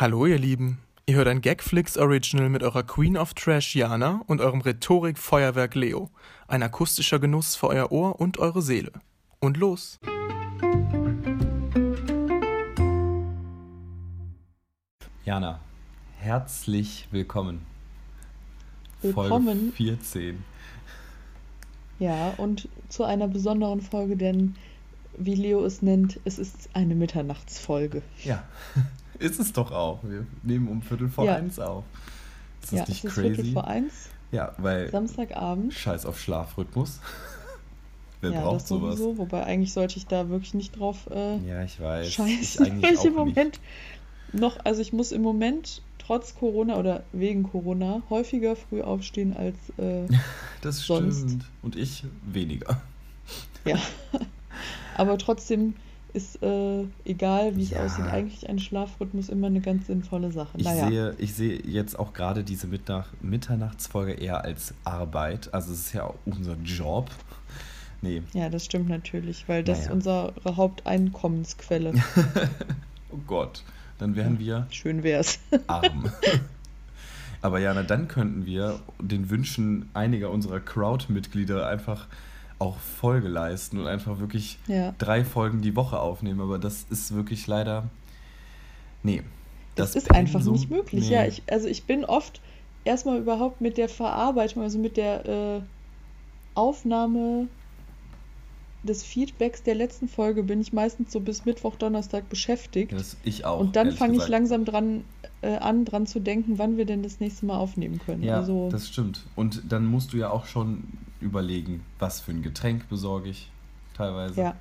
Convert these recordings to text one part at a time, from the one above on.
Hallo ihr Lieben, ihr hört ein Gagflix Original mit eurer Queen of Trash Jana und eurem Rhetorik-Feuerwerk Leo. Ein akustischer Genuss für euer Ohr und eure Seele. Und los! Jana, herzlich willkommen. Folge Willkommen. 14. Ja, und zu einer besonderen Folge, denn wie Leo es nennt, es ist eine Mitternachtsfolge. Ja, ist es doch auch. Wir nehmen um Viertel vor Ja. eins auf. Ist das ja, nicht es ist crazy? Viertel vor eins, Ja, weil Samstagabend. Scheiß auf Schlafrhythmus. Wer ja, braucht das sowas? sowieso, wobei eigentlich sollte ich da wirklich nicht drauf äh, Ja, ich weiß. Ich weil ich auch im nicht. Moment noch, also ich muss im Moment trotz Corona oder wegen Corona häufiger früh aufstehen als äh, Das sonst. stimmt. Und ich weniger. ja. Aber trotzdem ist äh, egal, wie es Ja. aussieht, eigentlich ein Schlafrhythmus immer eine ganz sinnvolle Sache. Ich, naja. sehe, ich sehe jetzt auch gerade diese Mittag Mitternachtsfolge eher als Arbeit. Also es ist ja auch unser Job. Nee, Ja, das stimmt natürlich, weil das Naja. unsere Haupteinkommensquelle. oh Gott. Dann wären wir Schön wär's. arm. Aber ja, na, dann könnten wir den Wünschen einiger unserer Crowd-Mitglieder einfach auch Folge leisten und einfach wirklich Ja. drei Folgen die Woche aufnehmen. Aber das ist wirklich leider. Nee. Das, ist Pensum- einfach nicht möglich. nee. Ja, ich, also ich bin oft erstmal überhaupt mit der Verarbeitung, also mit der äh, Aufnahme des Feedbacks der letzten Folge bin ich meistens so bis Mittwoch, Donnerstag beschäftigt. Das, ich auch. Und dann fange ich langsam dran äh, an, dran zu denken, wann wir denn das nächste Mal aufnehmen können. Ja, also, das stimmt. Und dann musst du ja auch schon überlegen, was für ein Getränk besorge ich teilweise. ja,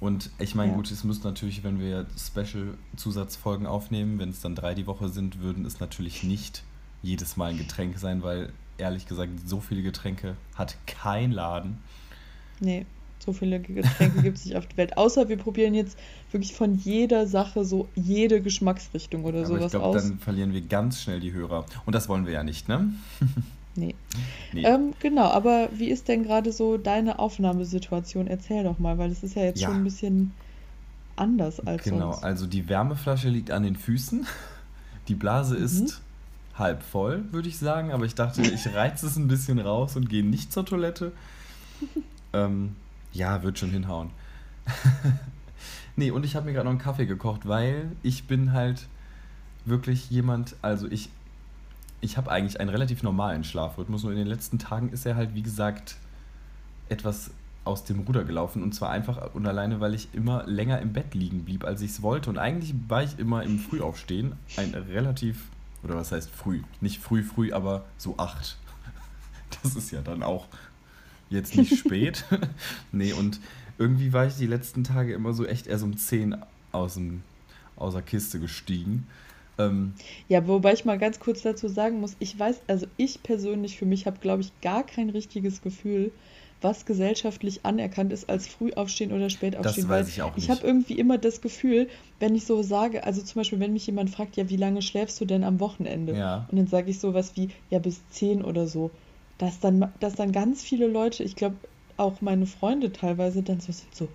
Und ich meine, Ja. gut, es müsste natürlich, wenn wir Special-Zusatzfolgen aufnehmen, wenn es dann drei die Woche sind, würden es natürlich nicht jedes Mal ein Getränk sein, weil ehrlich gesagt, so viele Getränke hat kein Laden. nee, so viele Getränke gibt es nicht auf der Welt. Außer wir probieren jetzt wirklich von jeder Sache so jede Geschmacksrichtung oder Aber ich sowas glaube, aus. dann verlieren wir ganz schnell die Hörer. Und das wollen wir ja nicht, ne? Nee. Nee. Ähm, genau, aber wie ist denn gerade so deine Aufnahmesituation? Erzähl doch mal, weil es ist ja jetzt Ja. schon ein bisschen anders als Genau, sonst. also die Wärmeflasche liegt an den Füßen. Die Blase Mhm. ist halb voll, würde ich sagen. Aber ich dachte, ich reize es ein bisschen raus und gehe nicht zur Toilette. ähm, ja, wird schon hinhauen. nee, und ich habe mir gerade noch einen Kaffee gekocht, weil ich bin halt wirklich jemand, also ich, ich habe eigentlich einen relativ normalen Schlafrhythmus. Nur in den letzten Tagen ist er halt, wie gesagt, etwas aus dem Ruder gelaufen. Und zwar einfach und alleine, weil ich immer länger im Bett liegen blieb, als ich es wollte. Und eigentlich war ich immer im Frühaufstehen ein relativ, oder was heißt früh? Nicht früh, früh, aber so acht. Das ist ja dann auch jetzt nicht spät. nee, und irgendwie war ich die letzten Tage immer so echt erst um 10 aus, dem, aus der Kiste gestiegen. Ähm, Ja, wobei ich mal ganz kurz dazu sagen muss, ich weiß, also ich persönlich für mich habe, glaube ich, gar kein richtiges Gefühl, was gesellschaftlich anerkannt ist als Frühaufstehen oder Spätaufstehen. weiß weil ich auch Ich nicht. habe irgendwie immer das Gefühl, wenn ich so sage, also zum Beispiel, wenn mich jemand fragt, ja, wie lange schläfst du denn am Wochenende? Ja. Und dann sage ich sowas wie, ja, bis 10 oder so. Dass dann, dass dann ganz viele Leute, ich glaube auch meine Freunde teilweise dann so sind so,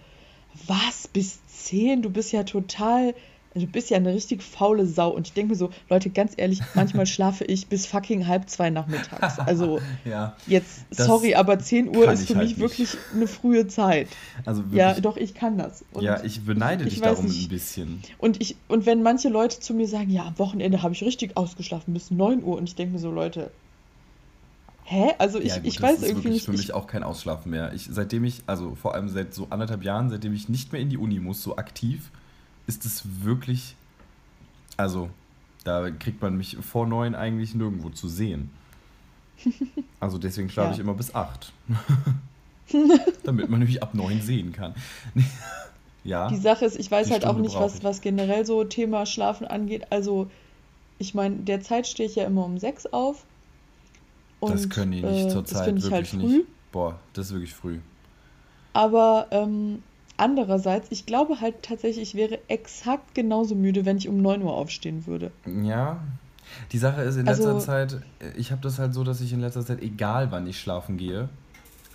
was, bis 10? Du bist ja total, du bist ja eine richtig faule Sau. Und ich denke mir so, Leute, ganz ehrlich, manchmal schlafe ich bis fucking halb zwei nachmittags. Also ja, jetzt, Das sorry, aber 10 Uhr ist für halt mich nicht. wirklich eine frühe Zeit. also wirklich. Ja, doch, ich kann das. Und ja, ich beneide ich dich darum nicht. ein bisschen. Und ich, und wenn manche Leute zu mir sagen, ja, am Wochenende habe ich richtig ausgeschlafen bis 9 Uhr und ich denke mir so, Leute, hä? Also ich, ja, gut, ich das weiß ist irgendwie nicht. für mich Ich, auch kein Ausschlafen mehr. Ich, seitdem ich, also vor allem seit so anderthalb Jahren, seitdem ich nicht mehr in die Uni muss, so aktiv, ist es wirklich, also da kriegt man mich vor neun eigentlich nirgendwo zu sehen. Also deswegen schlafe Ja. ich immer bis acht. Damit man nämlich ab neun sehen kann. ja. die Sache ist, ich weiß halt auch Stunde nicht, brauch was, was generell so Thema Schlafen angeht. Also, ich meine, derzeit stehe ich ja immer um 6 auf. das können die nicht äh, zur das Zeit finde ich halt wirklich früh. nicht. Boah, das ist wirklich früh. Aber ähm, andererseits, ich glaube halt tatsächlich, ich wäre exakt genauso müde, wenn ich um 9 Uhr aufstehen würde. Ja, die Sache ist in Also- letzter Zeit, äh, ich habe das halt so, dass ich in letzter Zeit, egal wann ich schlafen gehe,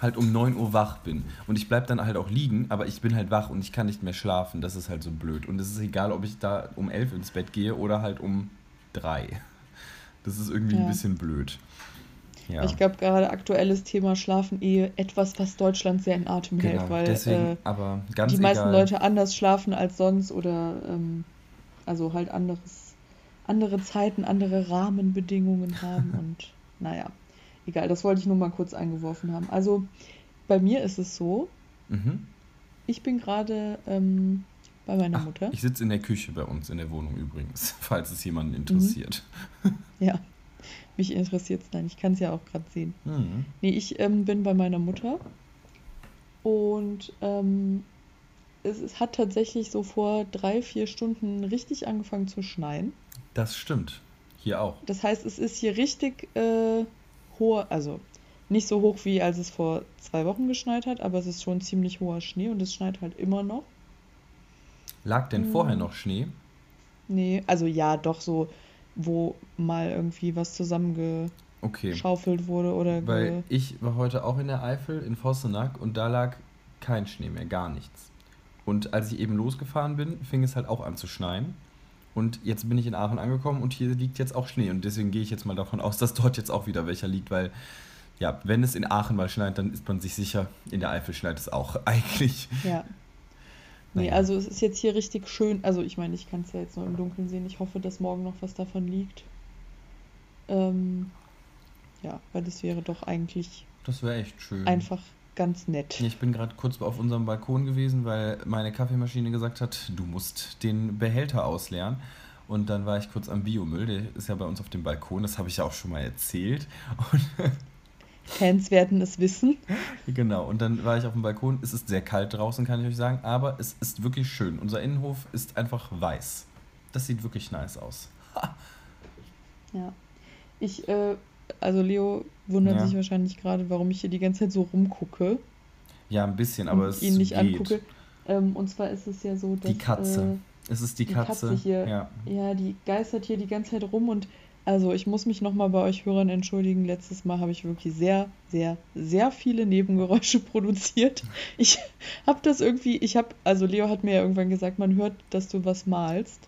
halt um 9 Uhr wach bin. Und ich bleibe dann halt auch liegen, aber ich bin halt wach und ich kann nicht mehr schlafen. Das ist halt so blöd. Und es ist egal, ob ich da um 11 ins Bett gehe oder halt um drei. Das ist irgendwie Ja. ein bisschen blöd. Ja. Ich glaube, gerade aktuelles Thema Schlafen eh etwas, was Deutschland sehr in Atem hält, genau, weil deswegen, äh, aber ganz die meisten egal. Leute anders schlafen als sonst oder ähm, also halt anderes, andere Zeiten, andere Rahmenbedingungen haben und naja, egal, das wollte ich nur mal kurz eingeworfen haben. Also bei mir ist es so, Mhm. ich bin gerade ähm, bei meiner Ach, Mutter. Ich sitze in der Küche bei uns in der Wohnung übrigens, falls es jemanden Mhm. interessiert. Ja, mich interessiert es dann, ich kann es ja auch gerade sehen. Mhm. Nee, ich ähm, bin bei meiner Mutter und ähm, es, es hat tatsächlich so vor drei, vier Stunden richtig angefangen zu schneien. Das stimmt. Hier auch. Das heißt, es ist hier richtig äh, hoher, also nicht so hoch wie als es vor zwei Wochen geschneit hat, aber es ist schon ziemlich hoher Schnee und es schneit halt immer noch. Lag denn Mhm. vorher noch Schnee? Nee, also ja, doch so, wo mal irgendwie was zusammengeschaufelt Okay. wurde oder Weil ich war heute auch in der Eifel in Vossenack und da lag kein Schnee mehr, gar nichts. Und als ich eben losgefahren bin, fing es halt auch an zu schneien. Und jetzt bin ich in Aachen angekommen und hier liegt jetzt auch Schnee. Und deswegen gehe ich jetzt mal davon aus, dass dort jetzt auch wieder welcher liegt, weil ja, wenn es in Aachen mal schneit, dann ist man sich sicher, in der Eifel schneit es auch eigentlich. Ja. Nee, also es ist jetzt hier richtig schön. Also ich meine, ich kann es ja jetzt nur im Dunkeln sehen. Ich hoffe, dass morgen noch was davon liegt. Ähm, ja, weil das wäre doch eigentlich Das wäre echt schön. einfach ganz nett. Ich bin gerade kurz auf unserem Balkon gewesen, weil meine Kaffeemaschine gesagt hat, du musst den Behälter ausleeren. Und dann war ich kurz am Biomüll, der ist ja bei uns auf dem Balkon, das habe ich ja auch schon mal erzählt. Und Fans werden es wissen. genau, und dann war ich auf dem Balkon. Es ist sehr kalt draußen, kann ich euch sagen, aber es ist wirklich schön. Unser Innenhof ist einfach weiß. Das sieht wirklich nice aus. Ja. Ich, äh, also Leo wundert Ja. sich wahrscheinlich gerade, warum ich hier die ganze Zeit so rumgucke Ja, ein bisschen, aber es ihn nicht geht. angucke. Ähm, und zwar ist es ja so, dass Die Katze. Es ist die die Katze. Katze hier, Ja. Ja, die geistert hier die ganze Zeit rum und also ich muss mich nochmal bei euch Hörern entschuldigen. Letztes Mal habe ich wirklich sehr, sehr, sehr viele Nebengeräusche produziert. Ich habe das irgendwie, ich habe, also Leo hat mir ja irgendwann gesagt, man hört, dass du was malst.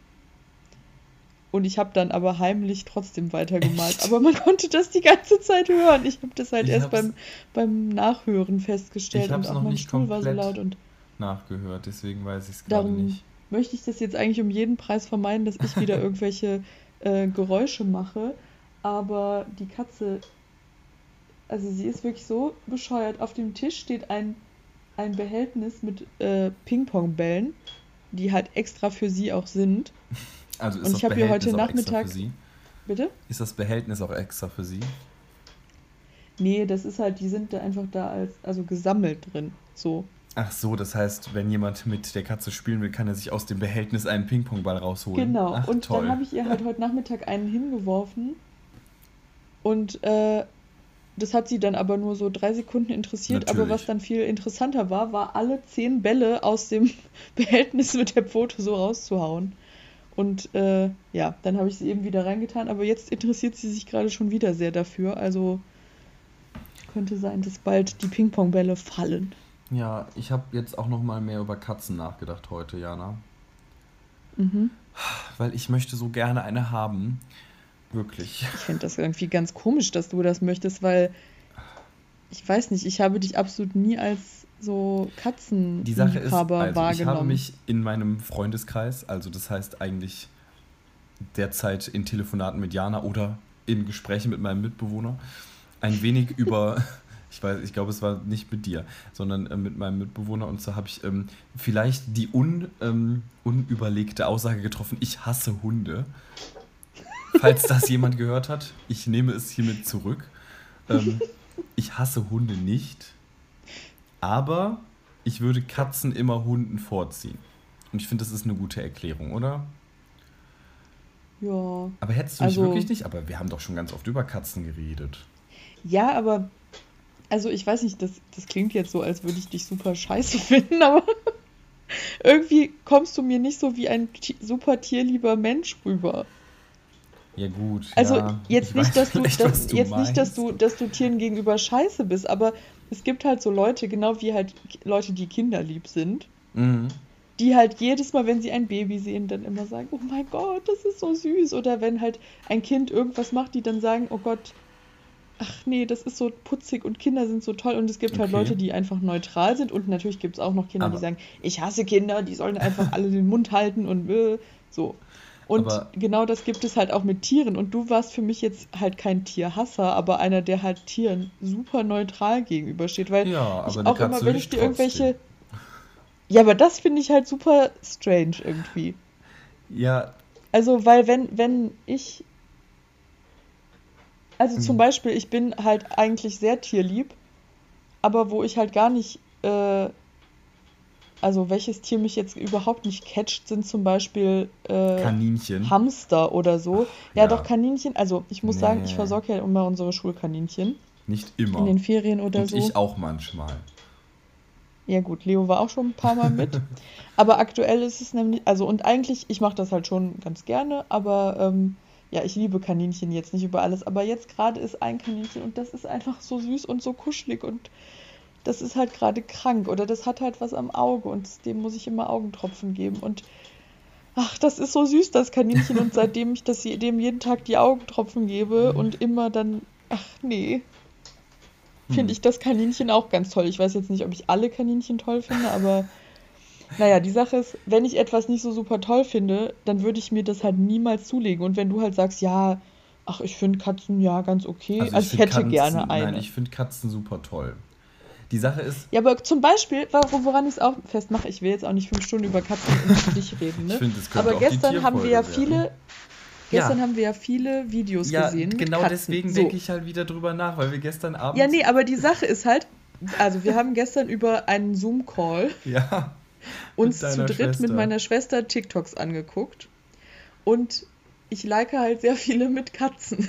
Und ich habe dann aber heimlich trotzdem weitergemalt. Echt? Aber man konnte das die ganze Zeit hören. Ich habe das halt Ich erst beim, beim Nachhören festgestellt. Ich und auch noch mein nicht Stuhl war so komplett laut und Nachgehört, deswegen weiß ich es gerade Darum nicht. möchte ich das jetzt eigentlich um jeden Preis vermeiden, dass ich wieder irgendwelche äh, Geräusche mache. Aber die Katze, also sie ist wirklich so bescheuert. Auf dem Tisch steht ein, ein Behältnis mit äh, Ping-Pong-Bällen, die halt extra für sie auch sind. Also ist Und das ich hab hier Behältnis heute auch extra Nachmittag- für Sie? Bitte? Ist das Behältnis auch extra für Sie? Nee, das ist halt, die sind da einfach da als, also gesammelt drin. So. Ach so, das heißt, wenn jemand mit der Katze spielen will, kann er sich aus dem Behältnis einen Ping-Pong-Ball rausholen. Genau, Ach, und toll. dann habe ich ihr halt heute Nachmittag einen hingeworfen und äh, das hat sie dann aber nur so drei Sekunden interessiert, aber Natürlich. was dann viel interessanter war, war alle zehn Bälle aus dem Behältnis mit der Pfote so rauszuhauen. Und äh, ja, dann habe ich sie eben wieder reingetan, aber jetzt interessiert sie sich gerade schon wieder sehr dafür, also könnte sein, dass bald die Ping-Pong-Bälle fallen. Ja, ich habe jetzt auch noch mal mehr über Katzen nachgedacht heute, Jana. Mhm. Weil ich möchte so gerne eine haben. Wirklich. Ich finde das irgendwie ganz komisch, dass du das möchtest, weil ich weiß nicht, ich habe dich absolut nie als so Die Sache ist, Katzenliebhaber also ich habe mich in meinem Freundeskreis, also das heißt eigentlich derzeit in Telefonaten mit Jana oder in Gesprächen mit meinem Mitbewohner, ein wenig über, ich weiß, ich glaube, es war nicht mit dir, sondern äh, mit meinem Mitbewohner und so habe ich ähm, vielleicht die un, ähm, unüberlegte Aussage getroffen, ich hasse Hunde. Falls das jemand gehört hat, ich nehme es hiermit zurück. Ähm, ich hasse Hunde nicht. Aber ich würde Katzen immer Hunden vorziehen. Und ich finde, das ist eine gute Erklärung, oder? ja. Aber hättest du mich Also- wirklich nicht? Aber wir haben doch schon ganz oft über Katzen geredet. ja, aber also ich weiß nicht, das, das klingt jetzt so, als würde ich dich super scheiße finden, aber irgendwie kommst du mir nicht so wie ein super tierlieber Mensch rüber. Ja, gut. Also ja, jetzt ich nicht, dass du, dass, du jetzt nicht, dass du, dass du Tieren gegenüber scheiße bist, aber es gibt halt so Leute, genau wie halt Leute, die kinderlieb sind, Mhm. die halt jedes Mal, wenn sie ein Baby sehen, dann immer sagen, oh mein Gott, das ist so süß. Oder wenn halt ein Kind irgendwas macht, die dann sagen, oh Gott, ach nee, das ist so putzig und Kinder sind so toll. Und es gibt halt Okay. Leute, die einfach neutral sind. Und natürlich gibt es auch noch Kinder, Aber- die sagen, ich hasse Kinder, die sollen einfach alle den Mund halten und äh, so. Und genau das gibt es halt auch mit Tieren. Und du warst für mich jetzt halt kein Tierhasser, aber einer, der halt Tieren super neutral gegenübersteht. Weil Ja, ich auch immer, wenn ich dir irgendwelche. Ja, aber das finde ich halt super strange irgendwie. Ja, Also, weil wenn, wenn ich. Also zum Mhm. Beispiel, ich bin halt eigentlich sehr tierlieb, aber wo ich halt gar nicht. Äh, also welches Tier mich jetzt überhaupt nicht catcht, sind zum Beispiel äh, Kaninchen. Hamster oder so. Ja, ja. doch, Kaninchen. Also ich muss sagen, ich Nee. versorge ja immer unsere Schulkaninchen. Nicht immer. In den Ferien oder Und so. ich auch manchmal. Ja gut, Leo war auch schon ein paar Mal mit. aber aktuell ist es nämlich, also und eigentlich, ich mache das halt schon ganz gerne, aber ähm, ja, ich liebe Kaninchen jetzt nicht über alles. Aber jetzt gerade ist ein Kaninchen und das ist einfach so süß und so kuschelig und das ist halt gerade krank oder das hat halt was am Auge und dem muss ich immer Augentropfen geben und ach, das ist so süß, das Kaninchen und seitdem ich das dem jeden Tag die Augentropfen gebe und immer dann, ach nee, finde Hm. ich das Kaninchen auch ganz toll. Ich weiß jetzt nicht, ob ich alle Kaninchen toll finde, aber naja, die Sache ist, wenn ich etwas nicht so super toll finde, dann würde ich mir das halt niemals zulegen. Und wenn du halt sagst, ja, ach, ich finde Katzen ja ganz okay, also, ich, find hätte Katzen, gerne eine. Nein, ich finde Katzen super toll. Die Sache ist, ja, aber zum Beispiel, wor- woran ich es auch festmache, ich will jetzt auch nicht fünf Stunden über Katzen und für dich reden, ne? ich finde, das Aber gestern haben wir ja viele, werden. gestern Ja. haben wir ja viele Videos Ja, gesehen. genau deswegen So. denke ich halt wieder drüber nach, weil wir gestern Abend. Ja, nee, aber die Sache ist halt, also wir haben gestern über einen Zoom-Call Ja. Uns Mit zu dritt mit Schwester. meiner Schwester TikToks angeguckt. Und ich like halt sehr viele mit Katzen.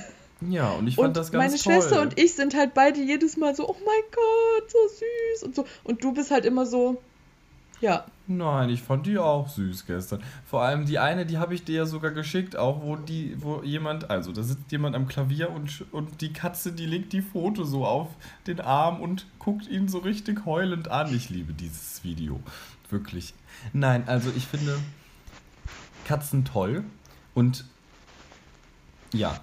Ja, und ich fand Und das ganz meine toll. Schwester und ich sind halt beide jedes Mal so, oh mein Gott, so süß und so. Und du bist halt immer so, ja, Nein, ich fand die auch süß gestern. Vor allem die eine, die habe ich dir ja sogar geschickt, auch wo die, wo jemand, also da sitzt jemand am Klavier und, und die Katze, die legt die Foto so auf den Arm und guckt ihn so richtig heulend an. Ich liebe dieses Video. Wirklich. Nein, also ich finde Katzen toll und ja.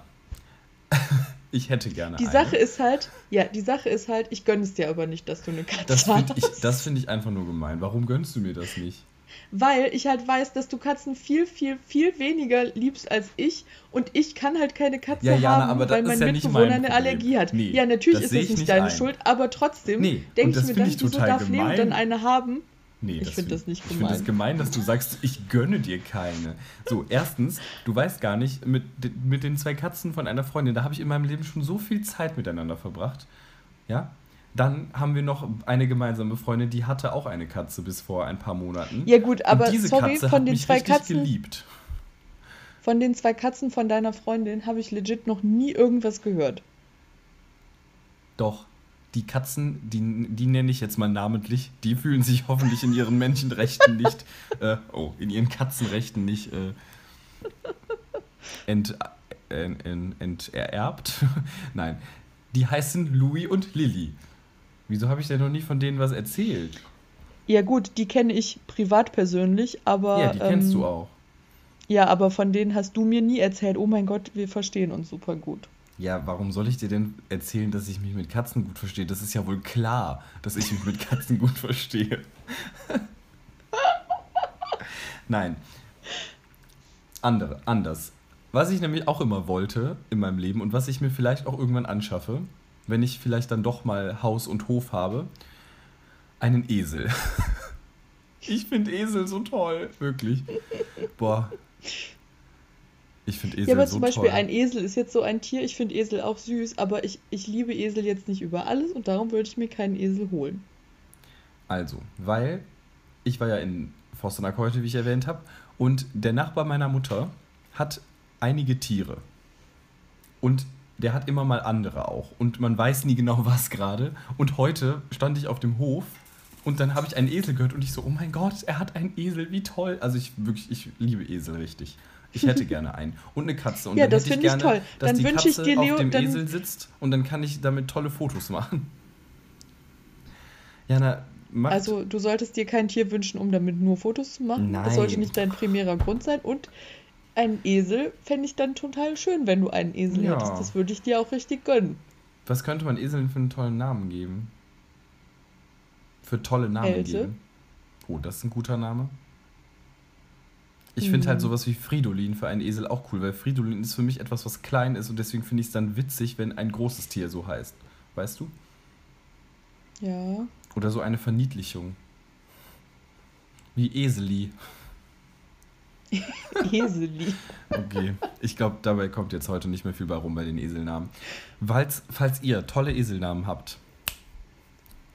ich hätte gerne die eine. Sache ist halt, ja, die Sache ist halt, ich gönne es dir aber nicht, dass du eine Katze das finde ich, hast. das find ich einfach nur gemein. Warum gönnst du mir das nicht? Weil ich halt weiß, dass du Katzen viel, viel, viel weniger liebst als ich und ich kann halt keine Katze Ja, Jana, haben, weil mein ja nicht Mitbewohner mein eine. Allergie hat. Nee, ja, natürlich ist ich nicht nicht deine ein. Schuld, aber trotzdem Nee, denke ich mir finde dann, ich wieso darf Leo gemein. dann eine haben? Nee, Ich finde das nicht Ich finde das gemein. gemein, dass du sagst, ich gönne dir keine. So, erstens, du weißt gar nicht, mit, mit den zwei Katzen von einer Freundin, da habe ich in meinem Leben schon so viel Zeit miteinander verbracht. Ja? Dann haben wir noch eine gemeinsame Freundin, die hatte auch eine Katze bis vor ein paar Monaten. Ja gut, aber Und diese sorry, Katze von hat den mich zwei Katzen, geliebt. von den zwei Katzen von deiner Freundin habe ich legit noch nie irgendwas gehört. Doch, die Katzen, die, die nenne ich jetzt mal namentlich, die fühlen sich hoffentlich in ihren Menschenrechten nicht, äh, oh, in ihren Katzenrechten nicht äh, ent, äh, ent, entererbt. Nein, die heißen Louis und Lilly. Wieso habe ich denn noch nie von denen was erzählt? Ja gut, die kenne ich privat persönlich, aber ja, die kennst ähm, du auch. Ja, aber von denen hast du mir nie erzählt. Oh mein Gott, wir verstehen uns super gut. Ja, warum soll ich dir denn erzählen, dass ich mich mit Katzen gut verstehe? Das ist ja wohl klar, dass ich mich mit Katzen gut verstehe. Nein. Andere, anders. Was ich nämlich auch immer wollte in meinem Leben und was ich mir vielleicht auch irgendwann anschaffe, wenn ich vielleicht dann doch mal Haus und Hof habe, einen Esel. Ich finde Esel so toll, wirklich. Boah. Ich finde Esel ja, aber so zum Beispiel toll. ein Esel ist jetzt so ein Tier. Ich finde Esel auch süß, aber ich, ich liebe Esel jetzt nicht über alles und darum würde ich mir keinen Esel holen. Also, weil ich war ja in Forstenack heute, wie ich erwähnt habe, und der Nachbar meiner Mutter hat einige Tiere. Und der hat immer mal andere auch. Und man weiß nie genau, was gerade. Und heute stand ich auf dem Hof und dann habe ich einen Esel gehört und ich so, oh mein Gott, er hat einen Esel, wie toll. Also ich wirklich, ich liebe Esel richtig. Ich hätte gerne einen. Und eine Katze. Und Ja, dann das finde ich gerne, toll. Dass Dann die wünsche ich dir, Leo, auf dem dann- Esel sitzt und dann kann ich damit tolle Fotos machen. Jana, macht. Also du solltest dir kein Tier wünschen, um damit nur Fotos zu machen. Das sollte Nein. nicht dein primärer Grund sein. Und ein Esel fände ich dann total schön, wenn du einen Esel Ja. hättest. Das würde ich dir auch richtig gönnen. Was könnte man Eseln für einen tollen Namen geben? Für tolle Namen Else? geben. Oh, das ist ein guter Name. Ich finde halt Mhm. sowas wie Fridolin für einen Esel auch cool, weil Fridolin ist für mich etwas, was klein ist und deswegen finde ich es dann witzig, wenn ein großes Tier so heißt. Weißt du? Ja. Oder so eine Verniedlichung. Wie Eseli. Eseli. Okay, ich glaube, dabei kommt jetzt heute nicht mehr viel bei rum bei den Eselnamen. Falls, falls ihr tolle Eselnamen habt,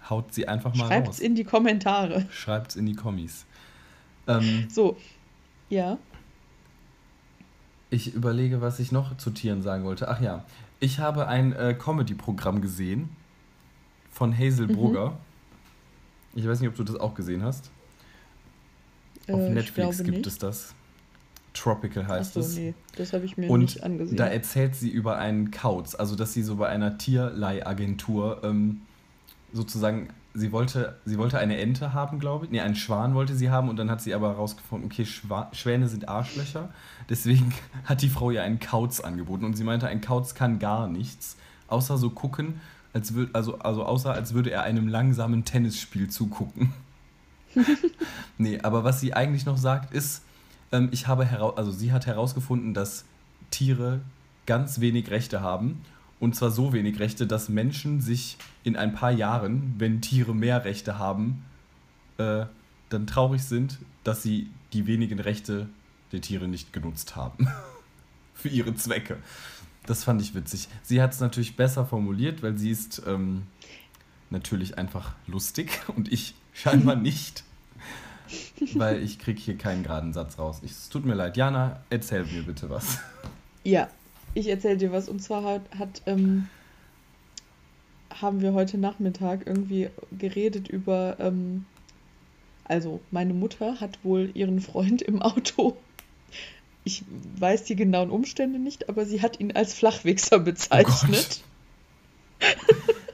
haut sie einfach mal Schreibt's raus. in die Kommentare. Schreibt's in die Kommis. Ähm, So. Ja. ich überlege, was ich noch zu Tieren sagen wollte. Ach ja, ich habe ein äh, Comedy-Programm gesehen von Hazel Mhm. Brugger. Ich weiß nicht, ob du das auch gesehen hast. Auf Äh, Netflix gibt nicht. es das. Tropical heißt Achso, es. nee. Das habe ich mir Und nicht angesehen. da erzählt sie über einen Kauz, also dass sie so bei einer Tierleihagentur ähm, sozusagen, sie wollte, sie wollte eine Ente haben, glaube ich. Nee, einen Schwan wollte sie haben und dann hat sie aber herausgefunden, okay, Schwa Schwäne sind Arschlöcher. Deswegen hat die Frau ihr einen Kauz angeboten und sie meinte, ein Kauz kann gar nichts, außer so gucken, als würd, also, also außer als würde er einem langsamen Tennisspiel zugucken. nee, aber was sie eigentlich noch sagt, ist, ähm, ich habe heraus, also sie hat herausgefunden, dass Tiere ganz wenig Rechte haben. Und zwar so wenig Rechte, dass Menschen sich in ein paar Jahren, wenn Tiere mehr Rechte haben, äh, dann traurig sind, dass sie die wenigen Rechte der Tiere nicht genutzt haben. Für ihre Zwecke. Das fand ich witzig. Sie hat es natürlich besser formuliert, weil sie ist ähm, natürlich einfach lustig und ich scheinbar nicht. Weil ich kriege hier keinen geraden Satz raus. Ich, es tut mir leid. Jana, erzähl mir bitte was. Ja, ich erzähle dir was. Und zwar hat, hat ähm, haben wir heute Nachmittag irgendwie geredet über, ähm, also meine Mutter hat wohl ihren Freund im Auto. Ich weiß die genauen Umstände nicht, aber sie hat ihn als Flachwichser bezeichnet.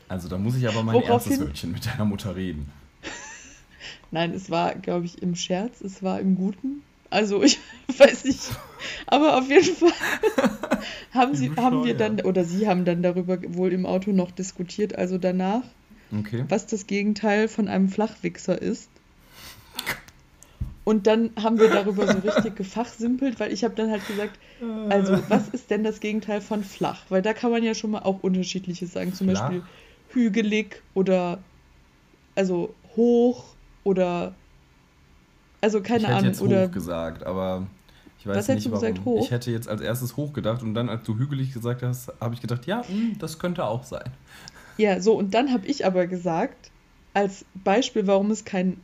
Also da muss ich aber mein Woraufhin- erstes Wörtchen mit deiner Mutter reden. Nein, es war, glaube ich, im Scherz, es war im Guten. Also ich weiß nicht. Aber auf jeden Fall haben, sie, haben wir dann, oder sie haben dann darüber wohl im Auto noch diskutiert, also danach, Okay. was das Gegenteil von einem Flachwichser ist. Und dann haben wir darüber so richtig gefachsimpelt, weil ich habe dann halt gesagt, also was ist denn das Gegenteil von flach? Weil da kann man ja schon mal auch unterschiedliches sagen, zum Flach? Beispiel hügelig oder also hoch oder also keine ich hätte Ahnung jetzt oder hoch gesagt, aber ich weiß Was hättest nicht du warum. gesagt, hoch? Ich hätte jetzt als erstes hoch gedacht und dann, als du hügelig gesagt hast, habe ich gedacht, ja, hm, das könnte auch sein. ja so und dann habe ich aber gesagt als Beispiel, warum es kein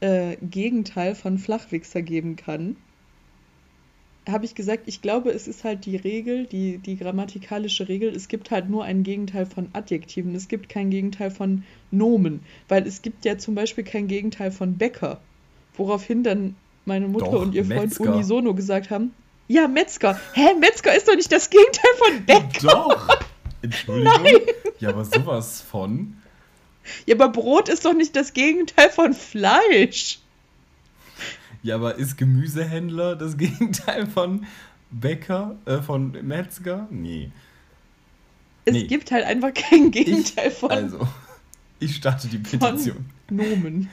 äh, Gegenteil von Flachwichser geben kann, habe ich gesagt, ich glaube, es ist halt die Regel, die, die grammatikalische Regel, es gibt halt nur ein Gegenteil von Adjektiven, es gibt kein Gegenteil von Nomen, weil es gibt ja zum Beispiel kein Gegenteil von Bäcker, woraufhin dann meine Mutter Doch, und ihr Freund Metzger. unisono gesagt haben, ja, Metzger. Hä, Metzger ist doch nicht das Gegenteil von Bäcker. Doch! Entschuldigung. Ja, aber sowas von. Ja, aber Brot ist doch nicht das Gegenteil von Fleisch. Ja, aber ist Gemüsehändler das Gegenteil von Bäcker, äh, von Metzger? Nee. Es Nee. gibt halt einfach kein Gegenteil Ich, von also, ich starte die Petition. Nomen.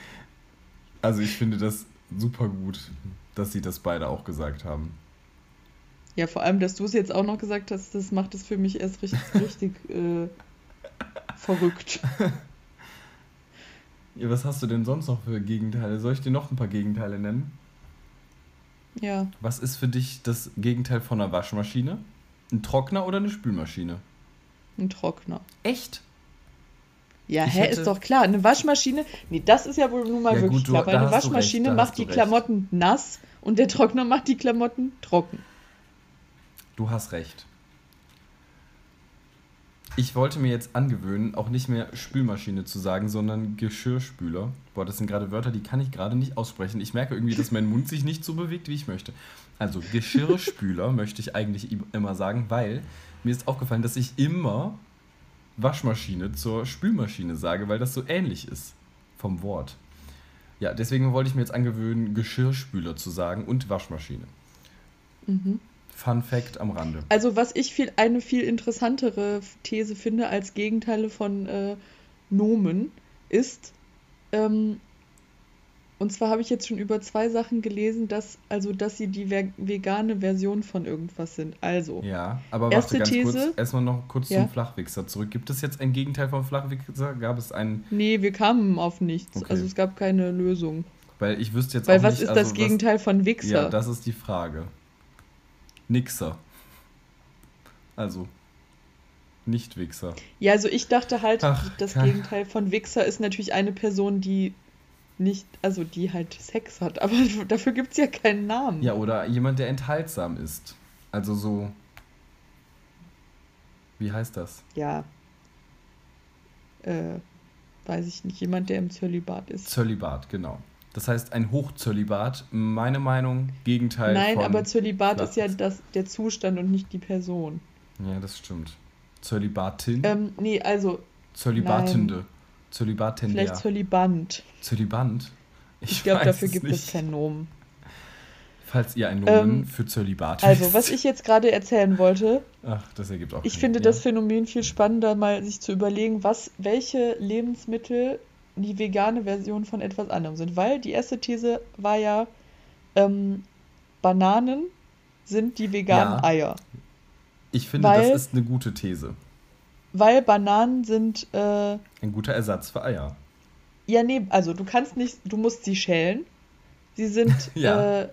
Also ich finde das super gut, dass sie das beide auch gesagt haben. Ja, vor allem, dass du es jetzt auch noch gesagt hast, das macht es für mich erst richtig, richtig äh, verrückt. Ja, was hast du denn sonst noch für Gegenteile? Soll ich dir noch ein paar Gegenteile nennen? Ja, Was ist für dich das Gegenteil von einer Waschmaschine? Ein Trockner oder eine Spülmaschine? ein Trockner. Echt? Ja, Ich hä, hätte- ist doch klar. Eine Waschmaschine, nee, das ist ja wohl nun mal Ja, wirklich gut, klar, weil eine recht, Waschmaschine da macht die recht. Klamotten nass und der Trockner macht die Klamotten trocken. Du hast recht. Ich wollte mir jetzt angewöhnen, auch nicht mehr Spülmaschine zu sagen, sondern Geschirrspüler. Boah, das sind gerade Wörter, die kann ich gerade nicht aussprechen. Ich merke irgendwie, dass mein Mund sich nicht so bewegt, wie ich möchte. Also Geschirrspüler möchte ich eigentlich im- immer sagen, weil mir ist aufgefallen, dass ich immer Waschmaschine zur Spülmaschine sage, weil das so ähnlich ist vom Wort. Ja, deswegen wollte ich mir jetzt angewöhnen, Geschirrspüler zu sagen und Waschmaschine. Mhm. Fun Fact am Rande. Also was ich viel, eine viel interessantere These finde als Gegenteile von äh, Nomen ist, ähm, und zwar habe ich jetzt schon über zwei Sachen gelesen, dass, also, dass sie die ve vegane Version von irgendwas sind. Also, Ja, aber erste warte ganz These. kurz. Erstmal noch kurz Ja. zum Flachwichser zurück. Gibt es jetzt ein Gegenteil vom Flachwichser? Gab es einen, Nee, wir kamen auf nichts. Okay. Also es gab keine Lösung. weil ich wüsste jetzt Weil auch was nicht, ist also das Gegenteil von Wichser? Ja, das ist die Frage. Nixer. Also, nicht Wichser. Ja, also ich dachte halt, Ach, das kein- Gegenteil von Wichser ist natürlich eine Person, die nicht, also die halt Sex hat, aber dafür gibt es ja keinen Namen. Ja, oder jemand, der enthaltsam ist. Also so. Wie heißt das? Ja. Äh, weiß ich nicht, jemand, der im Zölibat ist. Zölibat, genau. Das heißt, ein Hochzölibat, meine Meinung, Gegenteil Nein, von. aber Zölibat ist ja das, der Zustand und nicht die Person. Ja, das stimmt. Zölibatin? Ähm, nee, also Zölibatende. Zölibatender. vielleicht Zölibant. Zölibant? Ich glaube, weiß dafür es gibt nicht. es keinen Nomen. Falls ihr ein Nomen Ähm, für Zölibat Also, wisst. was ich jetzt gerade erzählen wollte, Ach, das ergibt auch ich finde ja. das Phänomen viel spannender, mal sich zu überlegen, was, welche Lebensmittel die vegane Version von etwas anderem sind. Weil die erste These war ja, ähm, Bananen sind die veganen Ja. Eier. Ich finde, weil- das ist eine gute These. Weil Bananen sind, äh, Ein guter Ersatz für Eier. ja, nee, also du kannst nicht, du musst sie schälen. Sie sind, Ja. äh,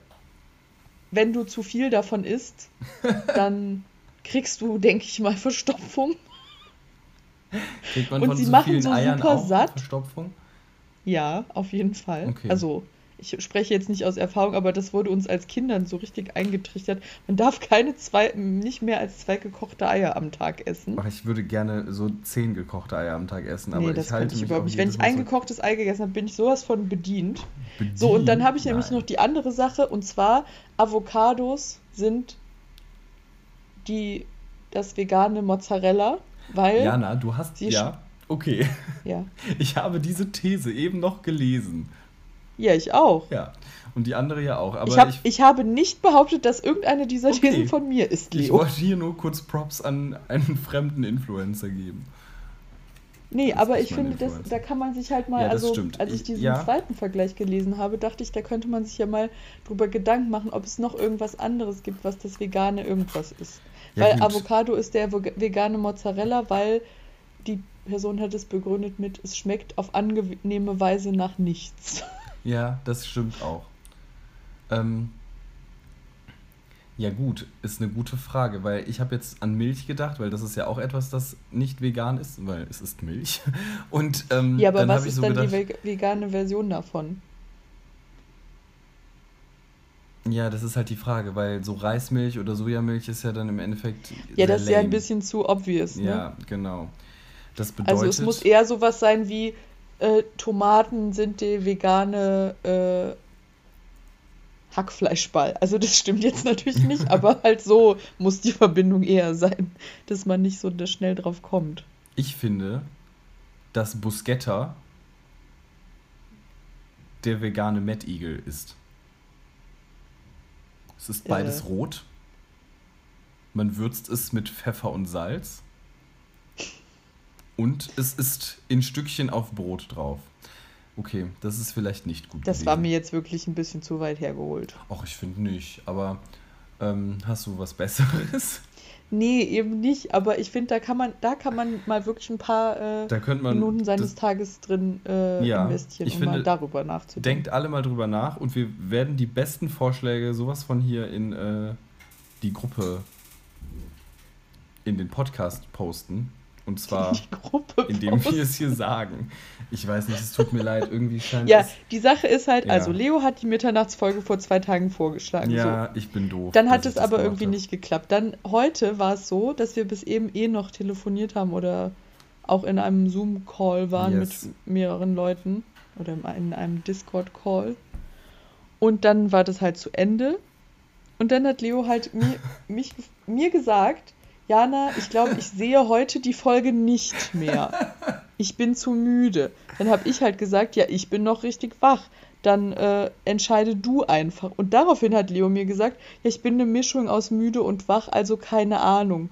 wenn du zu viel davon isst, dann kriegst du, denke ich mal, Verstopfung. Kriegt man Und von sie so machen vielen so Eiern super auch satt. Verstopfung? Ja, auf jeden Fall. Okay. Also, ich spreche jetzt nicht aus Erfahrung, aber das wurde uns als Kindern so richtig eingetrichtert. Man darf keine zwei, nicht mehr als zwei gekochte Eier am Tag essen. Ach, ich würde gerne so zehn gekochte Eier am Tag essen, aber nee, ich das halte könnte ich überhaupt nicht. Wenn ich ein gekochtes Ei gegessen habe, bin ich sowas von bedient. bedient. So, und dann habe ich nämlich Nein. noch die andere Sache, und zwar Avocados sind die, das vegane Mozzarella, weil, ja, Jana, du hast. Sie Ja, okay. ja, Ich habe diese These eben noch gelesen. Ich auch. Ja. Und die andere ja auch. Aber ich, hab, ich, ich, habe nicht behauptet, dass irgendeine dieser Okay. Thesen von mir ist, ich Leo. wollte hier nur kurz Props an einen fremden Influencer geben. Nee, Das aber ich finde, das, da kann man sich halt mal, Ja, also stimmt. als ich Ich- diesen ja. zweiten Vergleich gelesen habe, dachte ich, da könnte man sich ja mal drüber Gedanken machen, ob es noch irgendwas anderes gibt, was das vegane irgendwas ist. Ja, weil gut. Avocado ist der vega- vegane Mozzarella, weil die Person hat es begründet mit, es schmeckt auf angenehme Weise nach nichts. Ja, das stimmt auch. Ähm, ja gut, ist eine gute Frage, weil ich habe jetzt an Milch gedacht, weil das ist ja auch etwas, das nicht vegan ist, weil es ist Milch. Und ähm, Ja, aber dann was ist so dann gedacht, die veg- vegane Version davon? ja, das ist halt die Frage, weil so Reismilch oder Sojamilch ist ja dann im Endeffekt Ja, das ist ja ein bisschen zu obvious, ne? Ja, genau. Das bedeutet, Also es muss eher sowas sein wie äh, Tomaten sind die vegane äh, Hackfleischball. Also das stimmt jetzt natürlich nicht, aber halt so muss die Verbindung eher sein, dass man nicht so schnell drauf kommt. ich finde, dass Busquetta der vegane Mettigel ist. Es ist beides Äh. rot. Man würzt es mit Pfeffer und Salz. Und es ist in Stückchen auf Brot drauf. Okay, das ist vielleicht nicht gut Das war gewesen. mir jetzt wirklich ein bisschen zu weit hergeholt. Ach, ich finde nicht. Aber ähm, hast du was Besseres? Nee, eben nicht, aber ich finde, da kann man, da kann man mal wirklich ein paar äh. Minuten seines das, Tages drin äh, Ja, investieren, ich um mal finde, darüber nachzudenken. denkt alle mal drüber nach und wir werden die besten Vorschläge sowas von hier in äh, die Gruppe, in den Podcast posten. Und zwar, indem wir es hier sagen. Ich weiß nicht, es tut mir leid, irgendwie scheint Ja, es. die Sache ist halt, Ja. also Leo hat die Mitternachtsfolge vor zwei Tagen vorgeschlagen. So. Ja, ich bin doof. Dann hat es aber irgendwie hab. nicht geklappt. Dann heute war es so, dass wir bis eben eh noch telefoniert haben oder auch in einem Zoom-Call waren Yes. mit mehreren Leuten oder in einem- in einem Discord-Call. Und dann war das halt zu Ende. Und dann hat Leo halt mir, mich, mir gesagt, Jana, ich glaube, ich sehe heute die Folge nicht mehr. Ich bin zu müde. Dann habe ich halt gesagt, ja, ich bin noch richtig wach. dann äh, entscheide du einfach. Und daraufhin hat Leo mir gesagt, ja, ich bin eine Mischung aus müde und wach, also keine Ahnung.